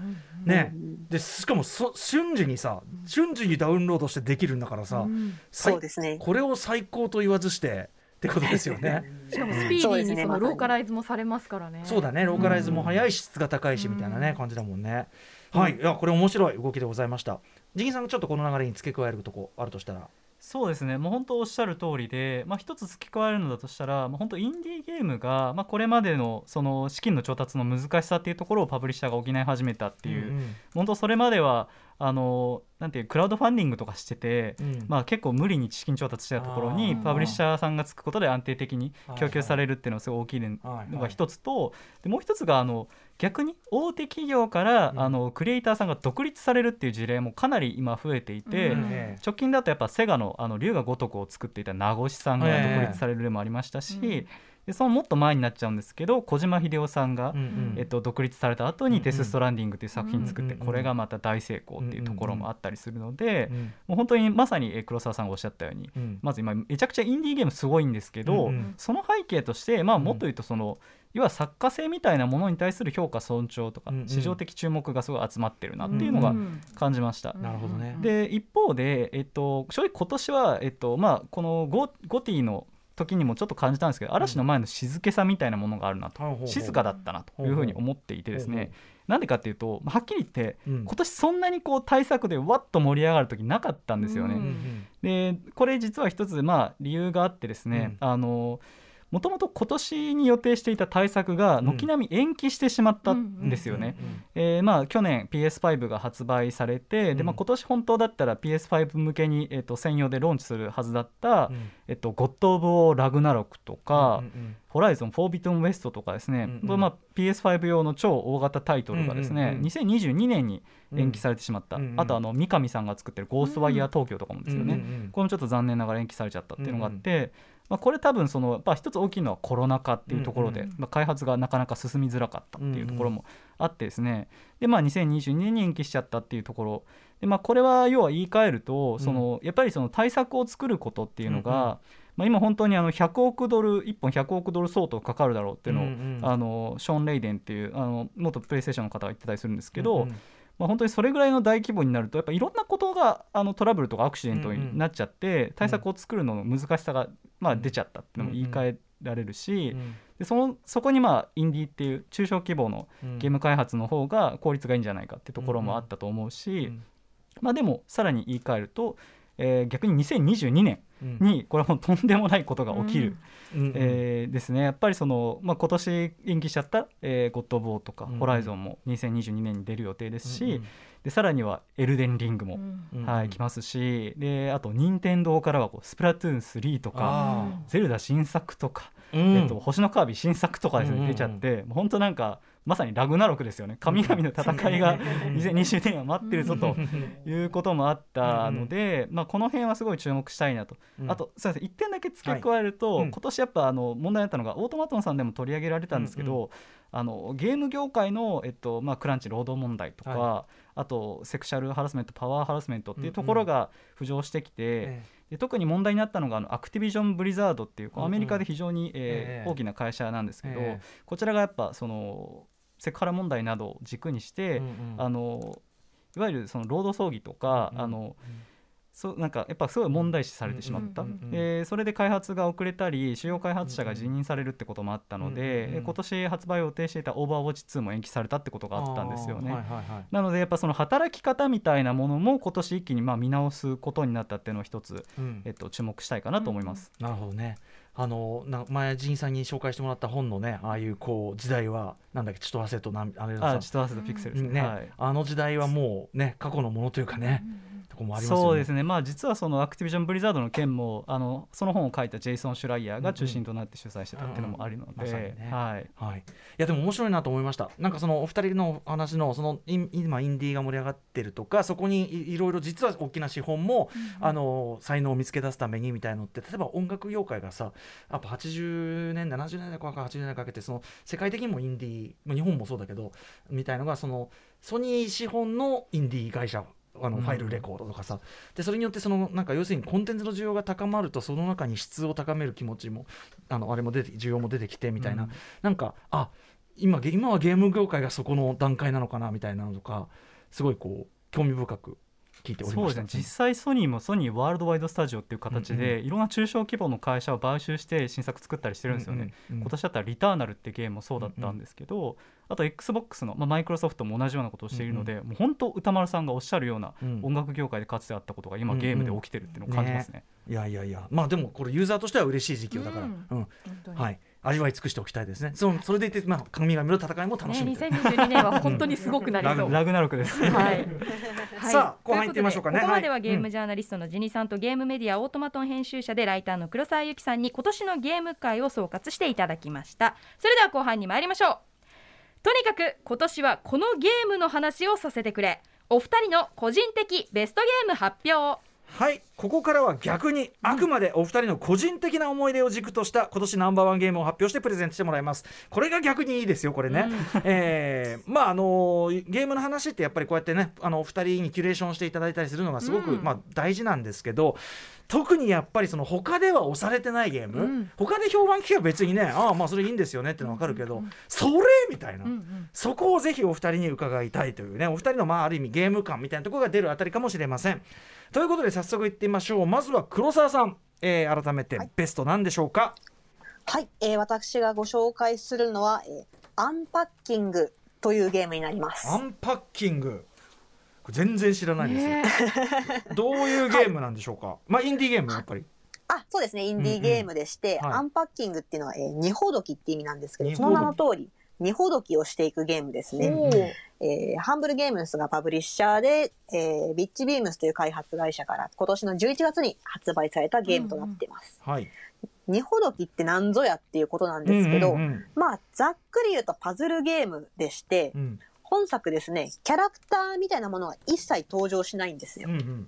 ねうんでしかもそ瞬時にさ瞬時にダウンロードしてできるんだからさ、最そうですね。これを最高と言わずしてってことですよね。しかもスピーディーにそのローカライズもされますからね。そうだねローカライズも早いし質が高いしみたいなね、感じだもんね。はい、いやこれ面白い動きでございました。ジギンさんがちょっとこの流れに付け加えるとこあるとしたら？そうですね。もう本当おっしゃる通りで、まあ、一つ付け加えるのだとしたら、まあ、本当インディーゲームが、まあ、これまでのその資金の調達の難しさっていうところをパブリッシャーが補い始めたっていう、ん。本当それまではあのなんていうクラウドファンディングとかしてて、うん。まあ、結構無理に資金調達してたところにパブリッシャーさんがつくことで安定的に供給されるっていうのがすごい大きいのはいが一つとでもう一つがあの逆に大手企業から、うん。あのクリエイターさんが独立されるっていう事例もかなり今増えていて、うん。え直近だとやっぱセガのあの龍が如くを作っていた名越さんがええ独立される例もありましたし、うんでそのもっと前になっちゃうんですけど小島秀夫さんが、うんうん。えっと、独立された後うんうん。に「デス・ストランディング」っていう作品作ってうんうんこれがまた大成功っていうところもあったりするのでうんもう本当にまさにえー黒沢さんがおっしゃったようにうん。まず今めちゃくちゃインディーゲームすごいんですけど、うんうん。その背景として、まあ、もっと言うとその、要は作家性みたいなものに対する評価尊重とか、うんうん。市場的注目がすごい集まってるなっていうのがうん。感じました。なるほどね。で一方で、えっと、正直今年は、えっとまあ、このゴゴティの時にもちょっと感じたんですけど嵐の前の静けさみたいなものがあるなと、ほうほうほう。静かだったなというふうに思っていてですね。なんでかっていうとまあはっきり言ってうん。今年そんなにこう対策でわっと盛り上がる時なかったんですよね。ううんん。でこれ実は一つまあ理由があってですね、あのもともと今年に予定していた対策が軒並み延期してしまったんですよね。えーまあ、去年 PS5 が発売されて、でまあ、今年本当だったら PS5 向けに、えー、と専用でローンチするはずだった「えっと、ゴッド・オブ・オー・ラグナロク」とか「ホライゾン・フォービトン・ウエスト」とかですね、うんうん。まあ、PS5 用の超大型タイトルがですね、うんうんうん2022年に延期されてしまった、うんうんあとあの三上さんが作ってる「ゴーストワイヤー東京」とかもですよね、うんうんうん。これもちょっと残念ながら延期されちゃったっていうのがあって、まあ、これ多分その、まあ、一つ大きいのはコロナ禍っていうところで、うんうんまあ、開発がなかなか進みづらかったっていうところもあってですね、でまあ2022年に延期しちゃったっていうところ。で、まあ、これは要は言い換えるとその、やっぱりその対策を作ることっていうのが、うんうんまあ、今本当にあの100億ドル1本100億ドル相当かかるだろうっていうのを、うんうん。あのショーン・レイデンっていうあの元プレイステーションの方が言ってたりするんですけど、うんうんまあ、本当にそれぐらいの大規模になるとやっぱいろんなことがあのトラブルとかアクシデントになっちゃって、対策を作るのの難しさが、まあ、出ちゃったっていうのも言い換えられるし、でそのそこにまあインディーっていう中小規模のうんゲーム開発の方が効率がいいんじゃないかってところもあったと思うし、うん。まあ、でもさらに言い換えると、えー逆に2022年うん。にこれはもうとんでもないことが起きる、うん。えーですね。やっぱりその、まあ、今年延期しちゃった「えーゴッド・オブ・オー」とかうん「ホライゾン」も2022年に出る予定ですし、うんでさらには「エルデンリングも」うんはい、来ますしであと任天堂からはこう「スプラトゥーン3」とかあ「ゼルダ」新作とか、ーうん。えっと、星のカービィ新作とかですね、うんうんうん。出ちゃってもう本当なんかまさにラグナロクですよね。神々の戦いが2020年は待ってるぞということもあったので、まあ、この辺はすごい注目したいなと、うん。あとすみません1点だけ付け加えると、今年やっぱあの問題だったのがオートマトンさんでも取り上げられたんですけど、うんあのゲーム業界の、えっとまあ、クランチ労働問題とか、はあとセクシャルハラスメントパワーハラスメントっていうところが浮上してきて、えで特に問題になったのがあのアクティビジョン・ブリザードっていうアメリカで非常に、えーええ。大きな会社なんですけど、ええ。こちらがやっぱそのセクハラ問題などを軸にして、うんうん。あのいわゆるその労働争議とか、うんうん。あのそうなんかやっぱすごい問題視されてしまった、うんうんうんえーそれで開発が遅れたり主要開発者が辞任されるってこともあったので、うんうん今年発売を予定していた「オーバーウォッチ2」も延期されたってことがあったんですよね。はいはいはいなのでやっぱその働き方みたいなものも今年一気にまあ見直すことになったっていうのを一つ、うん。えっと、注目したいかなと思います。なるほどね。あのな前仁さんに紹介してもらった本のねああいうこう時代はなんだっけちと忘れとなんあれあと合わせたピクセルですね。ね、はい。あの時代はもうね過去のものというかね、とこもありますよね。そうですね、まあ、実はそのアクティビジョン・ブリザードの件もあのその本を書いたジェイソン・シュライヤーが中心となって主催してたっていうのもあるので、ね。はい、はい、いやでも面白いなと思いました。なんかそのお二人の話のそのい今インディーが盛り上がってるとかそこにいいろいろ実は大きな資本も、あの才能を見つけ出すためにみたいのって例えば音楽業界がさやっぱ80年代70年代から80年代かけてその世界的にもインディー、まあ、日本もそうだけどみたいのがそのソニー資本のインディー会社あのうん。ファイルレコードとかさ、でそれによってそのなんか要するにコンテンツの需要が高まるとその中に質を高める気持ちもあのあれも出て需要も出てきてみたいな、うん。なんかあ今ゲ今はゲーム業界がそこの段階なのかなみたいなのとかすごいこう興味深く聞いておりました。そうですね。実際ソニーもソニーワールドワイドスタジオっていう形で、いろんな中小規模の会社を買収して新作作ったりしてるんですよね、うんうん今年だったら「リターナル」ってゲームもそうだったんですけど、あと XBOX の、まあ、マイクロソフトも同じようなことをしているので、もう本当歌丸さんがおっしゃるようなうん。音楽業界でかつてあったことが今ゲームで起きてるっていうのを感じますね。いやいやいや。まあでもこれユーザーとしては嬉しい時期よだから、ううんん。本当に。はい味わい尽くしておきたいですね。そのそれでいて、まあ、神々の戦いも楽ね、しみという2022年は本当にすごくなりそう。ラグナロクです。はい。はい。さあ後半行ってみましょうかね。こここまでははい。ゲームジャーナリストのジニさんとゲームメディアオートマトン編集者でライターの黒沢由紀さんに今年のゲーム界を総括していただきました。それでは後半に参りましょう。とにかく今年はこのゲームの話をさせてくれ。お二人の個人的ベストゲーム発表はいここからは逆にあくまでお二人の個人的な思い出を軸とした今年ナンバーワンゲームを発表してプレゼントしてもらいます。これが逆にいいですよこれね、えーまああのゲームの話ってやっぱりこうやってねあのお二人にキュレーションしていただいたりするのがすごく、うん。まあ、大事なんですけど特にやっぱりその他では押されてないゲーム、うん。他で評判聞けば別にねああまあそれいいんですよねってのは分かるけど、それみたいな、うんうん。そこをぜひお二人に伺いたいというねお二人のまあある意味ゲーム感みたいなところが出るあたりかもしれません。ということで早速いってみましょう。まずは黒沢さん、えー改めてベストなんでしょうか、はい、えー私がご紹介するのは、えーアンパッキングというゲームになります。アンパッキング全然知らないです、ね どういうゲームなんでしょうか、まあインディーゲームやっぱり。あ、そうですね。インディーゲームでして、はい。アンパッキングっていうのは、えー、二ほどきって意味なんですけど、その名の通り、二ほどきをしていくゲームですね。えーハンブルゲームスがパブリッシャーで、えービッチビームスという開発会社から今年の11月に発売されたゲームとなっています。はい。二ほどきって何ぞやっていうことなんですけど、うんうんまあ、ざっくり言うとパズルゲームでして、うんうん本作ですね、キャラクターみたいなものが一切登場しないんですよ。うんうん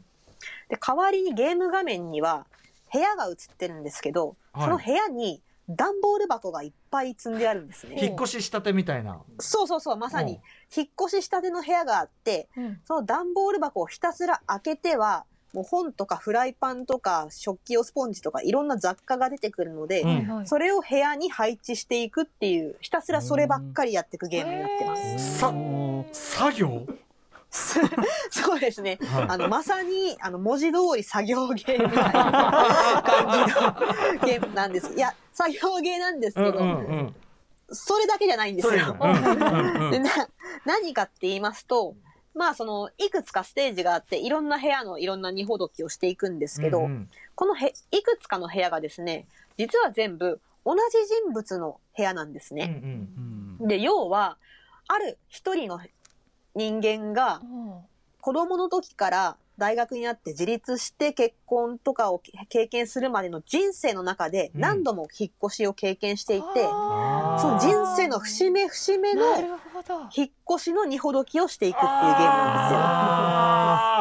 で、代わりにゲーム画面には部屋が映ってるんですけど、はいその部屋に段ボール箱がいっぱい積んであるんですね。引っ越ししたてみたいな。そうそうそう、まさに。引っ越ししたての部屋があって、うんその段ボール箱をひたすら開けては、もう本とかフライパンとか食器用スポンジとかいろんな雑貨が出てくるので、うんそれを部屋に配置していくっていう、ひたすらそればっかりやっていくゲームになってます。さ作業？そうですね。はいあの、まさに、あの、文字通り作業ゲーみたいな感じのゲームなんです。いや、作業ゲーなんですけど、うんうんうん。それだけじゃないんですよ。何かって言いますと、まあその、いくつかステージがあって、いろんな部屋のいろんな二ほどきをしていくんですけど、うんうんこのへ、いくつかの部屋がですね、実は全部同じ人物の部屋なんですうんね。うんで、要は、ある一人の人間がお子供の時から大学になって自立して結婚とかを経験するまでの人生の中でうん。何度も引っ越しを経験していて、あその人生の節目節目の引っ越しの二ほどきをしていくっていうゲームなん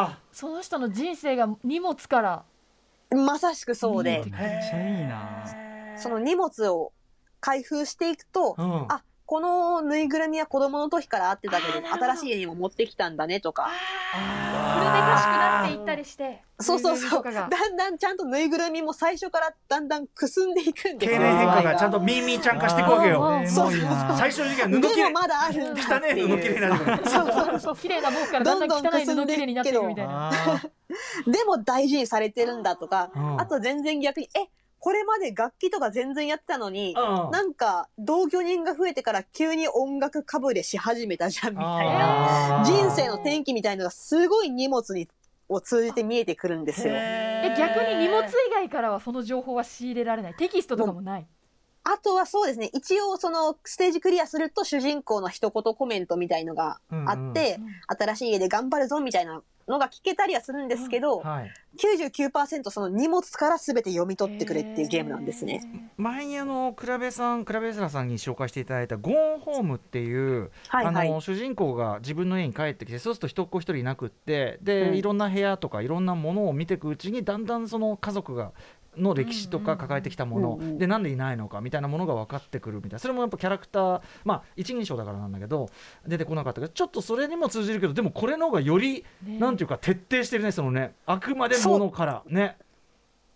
あその人の人生が荷物から。ですよ。まさしくそうで。めっ、ちゃいいな。その荷物を開封していくと、ーうん。あ、このぬいぐるみは子供の時からあってたけど、新しい家にも持ってきたんだねとか、古めかしくなっていったりしてそうそうそう。だんだんちゃんとぬいぐるみも最初からだんだんくすんでいくんです経よ。年変化がちゃんとミーミーちゃん化していくわけよ。そうエモいな。最初の時は布切れまだあるん汚い布切れになる。そうそうそう。綺麗な毛からだんだん汚い布きれいになっていくみたいなでも大事にされてるんだとか、うん。あと全然逆に、え、これまで楽器とか全然やってたのに、うん。なんか同居人が増えてから急に音楽かぶれし始めたじゃんみたいあー。な。人生の転機みたいのがすごい荷物にを通じて見えてくるんですよ。え逆に荷物以外からはその情報は仕入れられない？テキストとかもない？あとはそうですね、一応そのステージクリアすると主人公の一言コメントみたいのがあって、新しい家で頑張るぞみたいなのが聞けたりはするんですけど、はい。99%その荷物から全て読み取ってくれっていうゲームなんですね。前にあのクラベさんクラベスラさんに紹介していただいたゴーンホームっていう、はいはいあの主人公が自分の家に帰ってきてそうすると一っ子一人いなくってで、うんいろんな部屋とかいろんなものを見ていくうちにだんだんその家族がの歴史とか抱えてきたもの、うんうん。でなんでいないのかみたいなものが分かってくるみたいな。それもやっぱキャラクターまあ一人称だからなんだけど出てこなかったけどちょっとそれにも通じるけどでもこれの方がより、ね。なんていうか徹底してるねそのねあくまでものから。ね。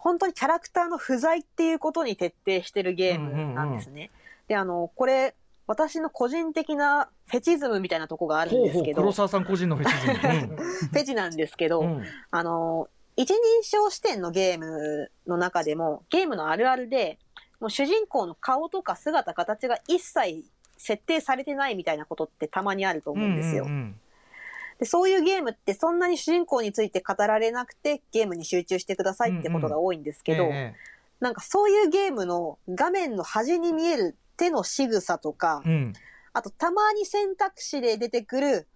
本当にキャラクターの不在っていうことに徹底してるゲームなんですね。で、あの、これ、私の個人的なフェチズムみたいなとこがあるんほうほうですけど、黒沢さん個人のフェチズム。フェチなんですけど、うんうん。あの、一人称視点のゲームの中でも、ゲームのあるあるで、もう主人公の顔とか姿、形が一切設定されてないみたいなことってたまにあると思うんですよ。うんうんでそういうゲームってそんなに主人公について語られなくてゲームに集中してくださいってことが多いんですけど、えなんかそういうゲームの画面の端に見える手の仕草とか、えうん。あとたまに選択肢で出てくる、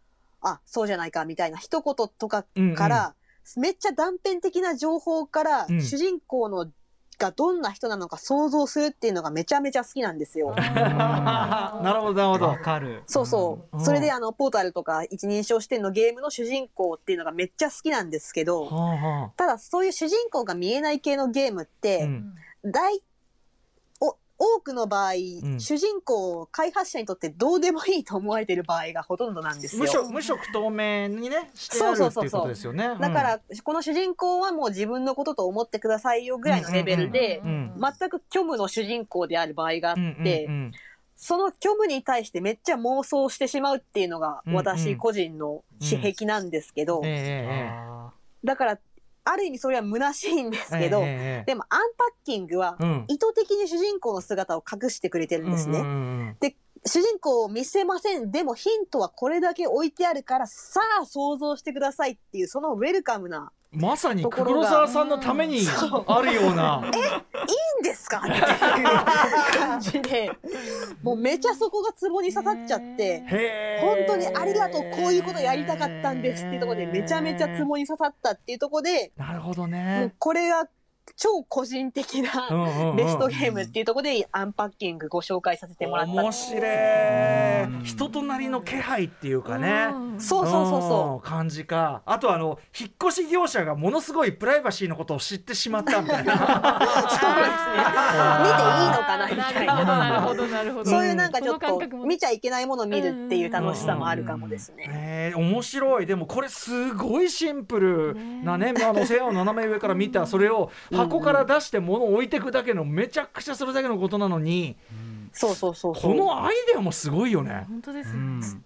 あ、そうじゃないかみたいな一言とかから、めっちゃ断片的な情報から、うん。主人公のがどんな人なのか想像するっていうのがめちゃめちゃ好きなんですよ。なるほどなるほど。わかる。そうそう。うん。それであの、ポータルとか一人称視点のゲームの主人公っていうのがめっちゃ好きなんですけど、ただそういう主人公が見えない系のゲームっあて、うん。大、お、多くの場合、ん。主人公、開発者にとってどうでもいいと思われてる場合がほとんどなんです無色よ。無色透明にねしてあるっていうことですよね。だから、この主人公はもう自分のことと思ってくださいよぐらいのレベルで、全く虚無の主人公である場合があっうんて、その虚無に対してめっちゃ妄想してしまうっていうのが私個人の私癖なんですけど、だから、ある意味それは虚しいんですけど、ええええでもアンパッキングはうん意図的に主人公の姿を隠してくれてるんですね。うんうんうん主人公を見せません。でもヒントはこれだけ置いてあるから、さあ想像してくださいっていう、そのウェルカムなまさに黒沢さんのためにあるような。いいんですか？っていう感じで、もうめちゃそこがツボに刺さっちゃって、本当にありがとう、こういうことやりたかったんですっていうところでめちゃめちゃツボに刺さったっていうところで、なるほどね。これが超個人的うんなベストゲームっていうところでアンパッキングご紹介させてもらった。面白い。人となりの気配っていうかね。そうそうそうそう。うん。感じか。あとあの引っ越し業者がものすごいプライバシーのことを知ってしまったみたいな。そうですね。見ていいのかなみたいな。なるほどなるほどそういうなんかちょっとその感覚も見ちゃいけないものを見るっていう楽しさもあるかもですね。えー、面白い。でもこれすごいシンプルなね。あの背を斜め上から見たそれを箱から出して物を置いていくだけのめちゃくちゃそれだけのことなのにそうそうそう。このアイデアもすごいよね。本当ですねうん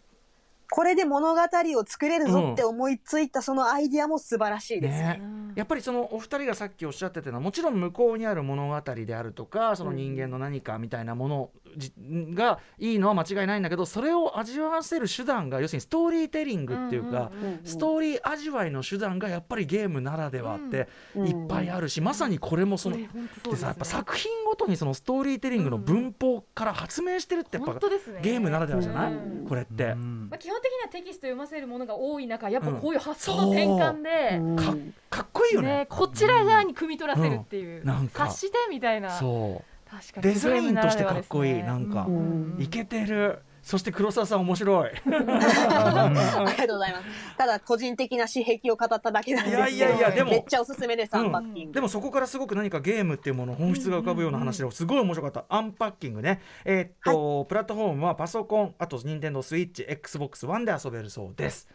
これで物語を作れるぞって思いついたそのアイディアも素晴らしいです。ね。やっぱりそのお二人がさっきおっしゃってたのはもちろん向こうにある物語であるとかその人間の何かみたいなものじがいいのは間違いないんだけどそれを味わわせる手段が要するにストーリーテリングっていうかストーリー味わいの手段がやっぱりゲームならではってうん。いっぱいあるしまさにこれもそのですねでさやっぱ作品ごとにそのストーリーテリングの文法から発明してるってやっぱ本当ですね。ゲームならではじゃない？うん。これって。うん。まあ、基本的にはテキスト読ませるものが多い中やっぱうん。こういう発想の転換で、う。んかかっこいいよね。ね、こちら側に汲み取らせるっていう、うん。なんか。察してみたいな。そう。確かに。デザインとしてかっこいい。なんか。うん。いけてるそして黒沢さん面白い。ありがとうございます。ただ個人的な私癖を語っただけなんですけど、いやいやいやでもめっちゃおすすめです、アンパッキング。でもそこからすごく何かゲームっていうもの本質が浮かぶような話ですごい面白かった。アンパッキングね。えーっと、プラットフォームはパソコンあと任天堂スイッチ XBOX1 で遊べるそうです。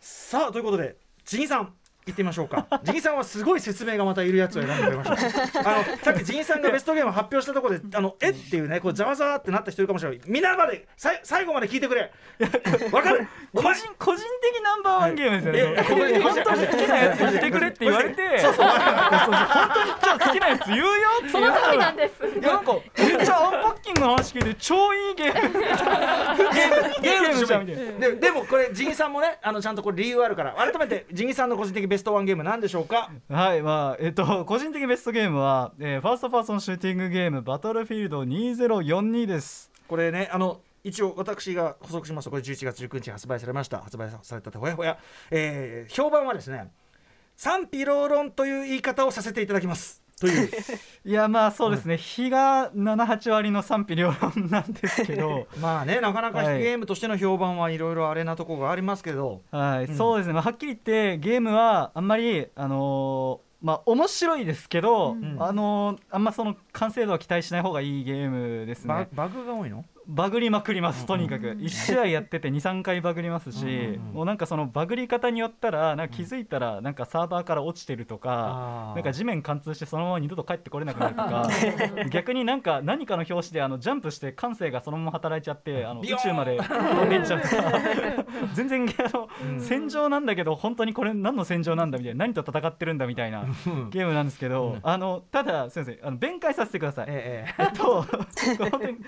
さあということでジンさん行ってみましょうか。ジンさんはすごい説明がまたいるやつを選んでくれました。あのさっきジンさんがベストゲームを発表したところであのえっていうねこうざわざわってなった人いるかもしれない。みんなまでさい最後まで聞いてくれ。わかる？個人個人的ナンバーワンゲームですよね。えこれ本当に好きなやつ言ってくれって言われて、そうそう本当にじゃあ好きなやつ言うよってその通りなんです。いやなんかめっちゃアンパッキングの話聞いて超いいゲーム。ゲームゲームじゃんみたいな。ででもこれジンさんもねあのちゃんとこれ理由あるから改めてジンさんの個人的ベストワンゲームなんでしょうか？はいまあえっと個人的ベストゲームは、えーファーストパーソンシューティングゲームバトルフィールド2042です。これねあの一応私が補足しますとこれ11月19日に発売されました。発売されたてほやほや、えー評判はですね賛否両論という言い方をさせていただきますという。いやまあそうですね、日が78割の賛否両論なんですけど。まあねなかなかはい。ゲームとしての評判はいろいろあれなところがありますけど。はい、うん。そうですね、まあ、はっきり言ってゲームはあんまりあのーまあ面白いですけど、ん。あのーあんまその完成度は期待しない方がいいゲームですね。ババグが多いの？バグりまくりますとにかく。1試合やってて23回バグりますし、もうなんかそのバグり方によったらなんか気づいたらなんかサーバーから落ちてるとか、なんか地面貫通してそのまま二度と帰ってこれなくなるとか 逆になんか何かの拍子であのジャンプして感性がそのまま働いちゃってあの宇宙まで飛んでいっちゃうとか。全然あの、うん。戦場なんだけど本当にこれ何の戦場なんだみたいな何と戦ってるんだみたいなゲームなんですけど、うん。あのただすみませんあの弁解させてください。えええっと、本当に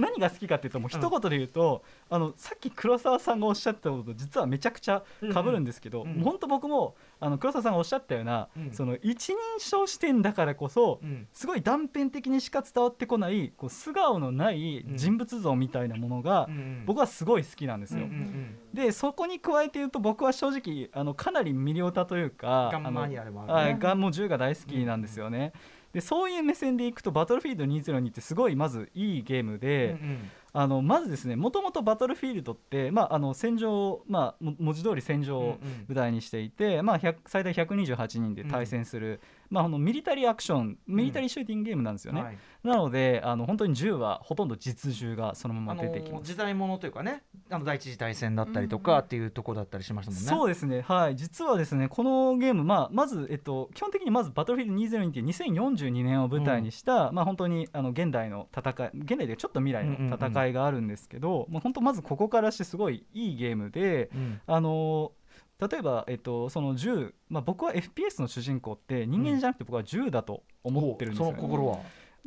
な何が好きかっていうともう一言で言うと、あのさっき黒沢さんがおっしゃったこと実はめちゃくちゃかぶるんですけど、うん。うん本当僕もあの黒沢さんがおっしゃったような、うん。その一人称視点だからこそ、うん。すごい断片的にしか伝わってこないこう素顔のない人物像みたいなものが、うん。うん僕はすごい好きなんですよ。うんうんでそこに加えて言うと僕は正直あのかなりミリオタというかガンマニアルもあるね。はいガンも銃が大好きなんですよね。でそういう目線でいくと「バトルフィールド2002」ってすごいまずいいゲームうんで、あのまずですねもともとバトルフィールドって、まあ、あの戦場、まあ、も文字通り戦場を舞台にしていて、まあ、100最大128人で対戦する、まあ、あのミリタリーアクションミリタリーシューティングゲームなんですよね。はい。なのであの本当に銃はほとんど実銃がそのまあま出てきます。の時代物というかねあの第一次大戦だったりとかっていうところだったりしましたもんね。そうですね、はい、実はですねこのゲーム、まあ、まず、えっと、基本的にまずバトルフィールド2002っていう2042年を舞台にした、まあ、本当にあの現代の戦い現代でちょっと未来の戦いがあるんですけど、もう本当まずここからしてすごいいいゲームで、うん。あの例えば、えっと、その銃、まあ、僕は FPS の主人公って人間じゃなくて僕は銃だと思ってるんですよ、ねその心は。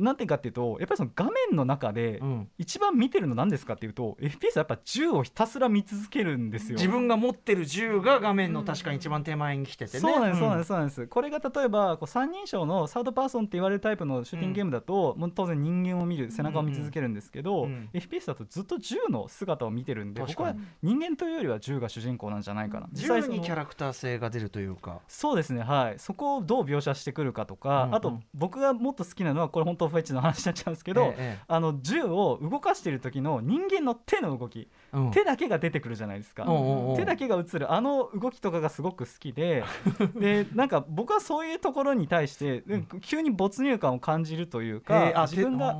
なんていうかっていうとやっぱりその画面の中でうん。一番見てるの何ですかっていうと FPS はやっぱ銃をひたすら見続けるんですよ。自分が持ってる銃が画面の確かに一番手前に来ててね。そうなんですそうなんですすそうなんです。これが例えばこう三人称のサードパーソンって言われるタイプのシューティングゲームだと、もう当然人間を見る背中を見続けるんですけど、うん。うん FPS だとずっと銃の姿を見てるんで僕は人間というよりは銃が主人公なんじゃないかな。実際にキャラクター性が出るというか。そうですねはい。そこをどう描写してくるかとか、うんうん。あと僕がもっと好きなのはこれ本当フェッチの話になっちゃうんですけど、ええええ。あの銃を動かしている時の人間の手の動き、うん手だけが出てくるじゃないですか、手だけが映るあの動きとかがすごく好きで。でなんか僕はそういうところに対してうん急に没入感を感じるというか、自分が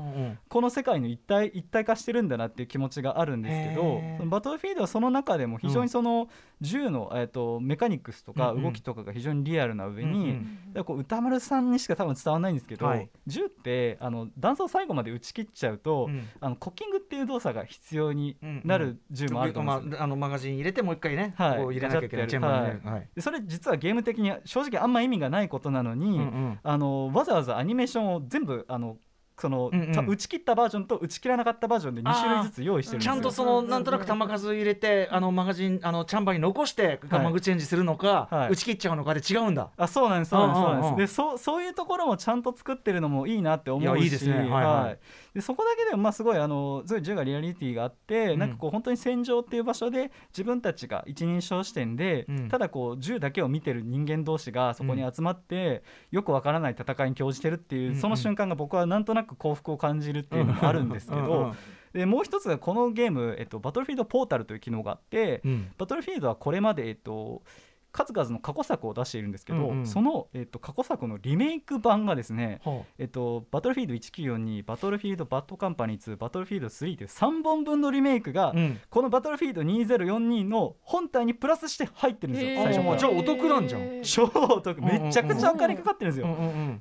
この世界の一体一体化してるんだなっていう気持ちがあるんですけどバトルフィールドはその中でも非常にその銃の、えー、とメカニクスとか動きとかが非常にリアルな上に、うこう歌丸さんにしか多分伝わらないんですけど、はい。銃ってあの弾倉を最後まで打ち切っちゃうと、うん。あのコッキングっていう動作が必要になる銃もあると思うんですよまあ、あのマガジン入れてもう一回ね、はい。こう入れなきゃいけない。チェンバーにね、はい。でそれ実はゲーム的に正直あんま意味がないことなのに、うんうん。あのわざわざアニメーションを全部あのその、うんうん。た打ち切ったバージョンと打ち切らなかったバージョンで2種類ずつ用意してるんですよ。ちゃんとそのなんとなく球数入れてあのマガジンあのチャンバーに残してガマグチェンジするのか、はい。打ち切っちゃうのかで違うんだ。あそうなんですそうなんですそうそうそういうところもちゃんと作ってるのもいいなって思うし。いやいいですね。はい。はいでそこだけでもまあすごいあのすごい銃がリアリティがあって、うん。なんかこう本当に戦場っていう場所で自分たちが一人称視点で、うん。ただこう銃だけを見てる人間同士がそこに集まって、よくわからない戦いに興じてるっていう、うん。うんその瞬間が僕はなんとなく幸福を感じるっていうのもあるんですけど、うん。うん。でもう一つがこのゲーム、えっと、バトルフィールドポータルという機能があって、うん。バトルフィールドはこれまで、えっと、数々の過去作を出しているんですけど、うんうん。その、えっと、過去作のリメイク版がですね、ほえっと、バトルフィールド1942バトルフィールドバッドカンパニー2バトルフィールド3という3本分のリメイクが、ううん。このバトルフィールド2042の本体にプラスして入ってるんですよ、最初から。あじゃあお得なんじゃん。超お得。めちゃくちゃお金かかってるんですよ、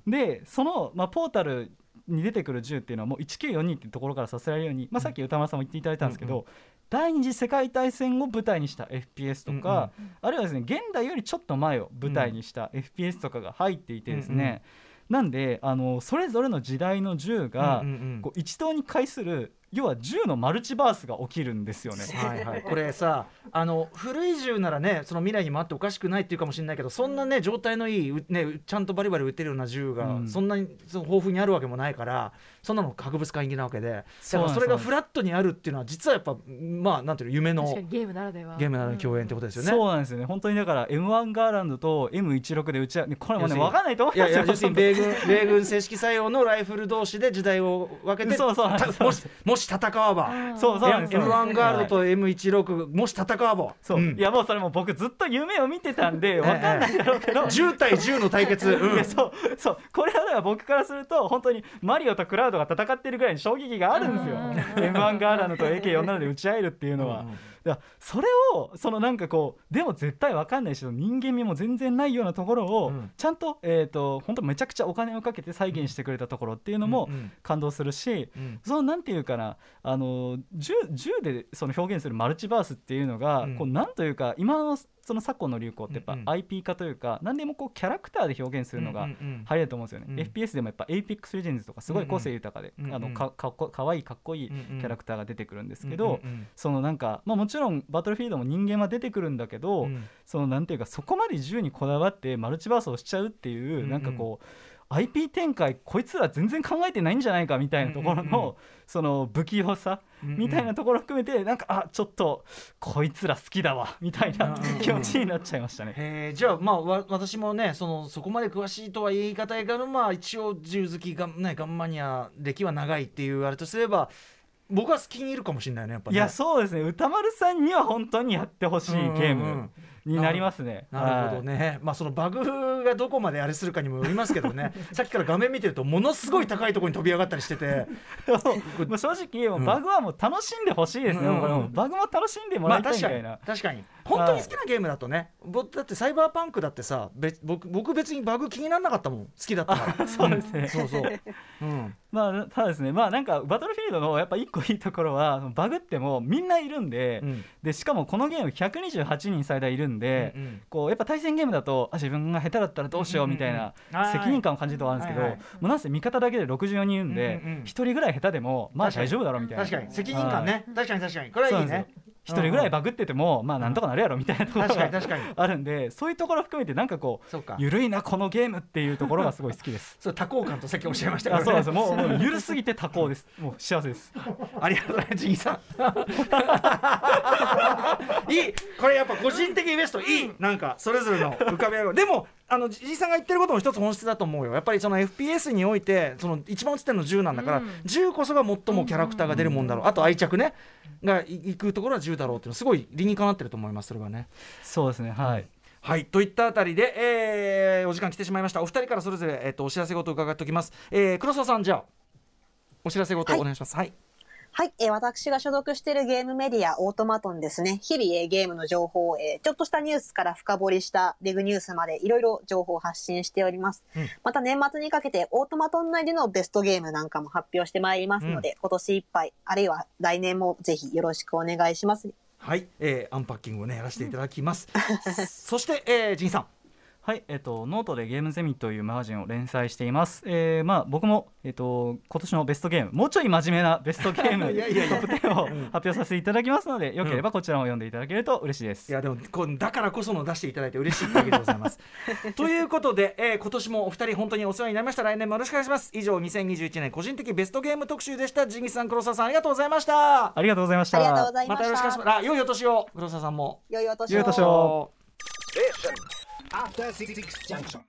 でその、まあ、ポータルに出てくる銃っていうのはもう1942っていうところからさせられるように、まあ、さっき歌丸さんも言っていただいたんですけど、うん第二次世界大戦を舞台にした FPS とか、あるいはですね現代よりちょっと前を舞台にした FPS とかが入っていてですね、なんであのそれぞれの時代の銃が、うんうんうん。こう一堂に会する要は銃のマルチバースが起きるんですよね。はいはい、これさあの古い銃ならねその未来にもあっておかしくないっていうかもしれないけどそんなね状態のいい、うね、ちゃんとバリバリ撃てるような銃が、うん。そんなにその豊富にあるわけもないからそんなの博物館行きなわけで。だからそれがフラットにあるっていうのは実はやっぱまあなんていうの夢のゲームならでは。ゲームなのに共演ってことですよね。そうなんですよね。本当にだから M1 ガーランドと M16 で打ち合うこれもね分かんないと思いやいやいますよ要するに米軍米軍正式採用のライフル同士で時代を分けてそうそう。たもしもし戦わば。そうそうなんですよ。M1 ガールドと M16 もし戦わばそう、ん。いやもうそれもう僕ずっと夢を見てたんで分かんないだろうけど、10対10の対決、うん。そうそう。これはだから僕からすると本当にマリオとクラウドが戦ってるぐらいに衝撃があるんですよ。M1 ガーランドと AK47 で打ち合えるっていうのは、だからそれをそのなんかこうでも絶対分かんないし人間味も全然ないようなところを、うん。ちゃんと,、えー、と本当めちゃくちゃお金をかけて再現してくれたところっていうのも感動するし、うん。そのなんていうかなあの銃銃でその表現するマルチバースっていうのが、うん。こうなんというか今のその昨今の流行ってやっぱ IP 化というか、何でもこうキャラクターで表現するのがうんうんうん。流行ると思うんですよね、うん。FPS でもやっぱ Apex Legends とかすごい個性豊かで、あのかかっこかわいいかっこいいキャラクターが出てくるんですけど、そのなんか、まあ、もちろんバトルフィールドも人間は出てくるんだけど、うん。そのなんていうかそこまで銃にこだわってマルチバースをしちゃうっていう、うんうん。なんかこう IP 展開こいつら全然考えてないんじゃないかみたいなところの、うんうんうん。その不器用さみたいなところを含めてなんかあちょっとこいつら好きだわみたいなうんうんうん。気持ちになっちゃいましたね。へー。じゃあまあわ私もねそのそこまで詳しいとは言い難いけどまあ一応銃好きがねガンマニア歴は長いっていうあれとすれば僕は好きにいるかもしれないねやっぱね。いやそうですね。歌丸さんには本当にやってほしいゲームんになりますね。なるほどね、まあそのバグがどこまであれするかにもよりますけどね。さっきから画面見てるとものすごい高いところに飛び上がったりしてて。正直もうバグはもう楽しんでほしいですね、うんバグも楽しんでもらいたいまあ確かに。みたいな。確かに本当に好きなゲームだとね、僕だってサイバーパンクだってさべ僕僕別にバグ気にならなかったもん。好きだったから。そうですね。そうそう、うん、まあただですね。まあなんかバトルフィールドのやっぱ一個いいところはバグってもみんないるんで、うん。でしかもこのゲーム128人最大いるんで、うんうん。こうやっぱ対戦ゲームだとあ自分が下手だったらどうしようみたいな責任感を感じるとこあるんですけど、はいはいもうなんせ味方だけで64人いるんで、うんうん人ぐらい下手でもまあ大丈夫だろうみたいな。確かに。責任感ね、確かに確かに。これはいいね一人ぐらいバグってても、まあなんとかなるやろみたいなところ確かにが あるんでそういうところ含めてなんかこうそうか。ゆるいなこのゲームっていうところがすごい好きです。そう多幸感とさっきおっしゃいました。あそうなんですもうもうゆるすぎて多幸です。もう幸せです。ありがとうございますジンさん。いい。これやっぱ個人的ベストいい。なんかそれぞれの浮かび上がる。でもあのじいさんが言ってることも一つ本質だと思うよ。やっぱりその FPS においてその一番映ってるの10なんだから、うん。10こそが最もキャラクターが出るもんだろう、あと愛着ねがいいくところは10だろうっていうのはすごい理にかなってると思いますそれはね。そうですねはい。はい。といったあたりで、えーお時間来てしまいました。お二人からそれぞれ、えっとお知らせごと伺っておきます、えー、黒沢さんじゃあお知らせごとお願いします。はい、はい、えー私が所属しているゲームメディアオートマトンですね、日々、えーゲームの情報を、えーちょっとしたニュースから深掘りしたレグニュースまでいろいろ情報を発信しております。うんまた年末にかけてオートマトン内でのベストゲームなんかも発表してまいりますので、今年いっぱい、あるいは来年もぜひよろしくお願いします。はい、えーアンパッキングをねやらせていただきます。そして、えー、ジンさん。はい、えっと、ノートでゲームゼミというマガジンを連載しています。えー、まあ、僕も、えっと、今年のベストゲーム、もうちょい真面目なベストゲーム トップ10を発表させていただきますので、よければこちらも読んでいただけると嬉しいです。いやでもこうだからこその出していただいて嬉しい限りでございます。ということで、えー今年もお二人本当にお世話になりました。来年もよろしくお願いします。以上2021年個人的ベストゲーム特集でした。ジンギスさん黒沢さんありがとうございました。ありがとうございました。また。よろしくお願いします。あ良いお年を黒沢さんも。良いお年を。良いお年を。After Six Junction.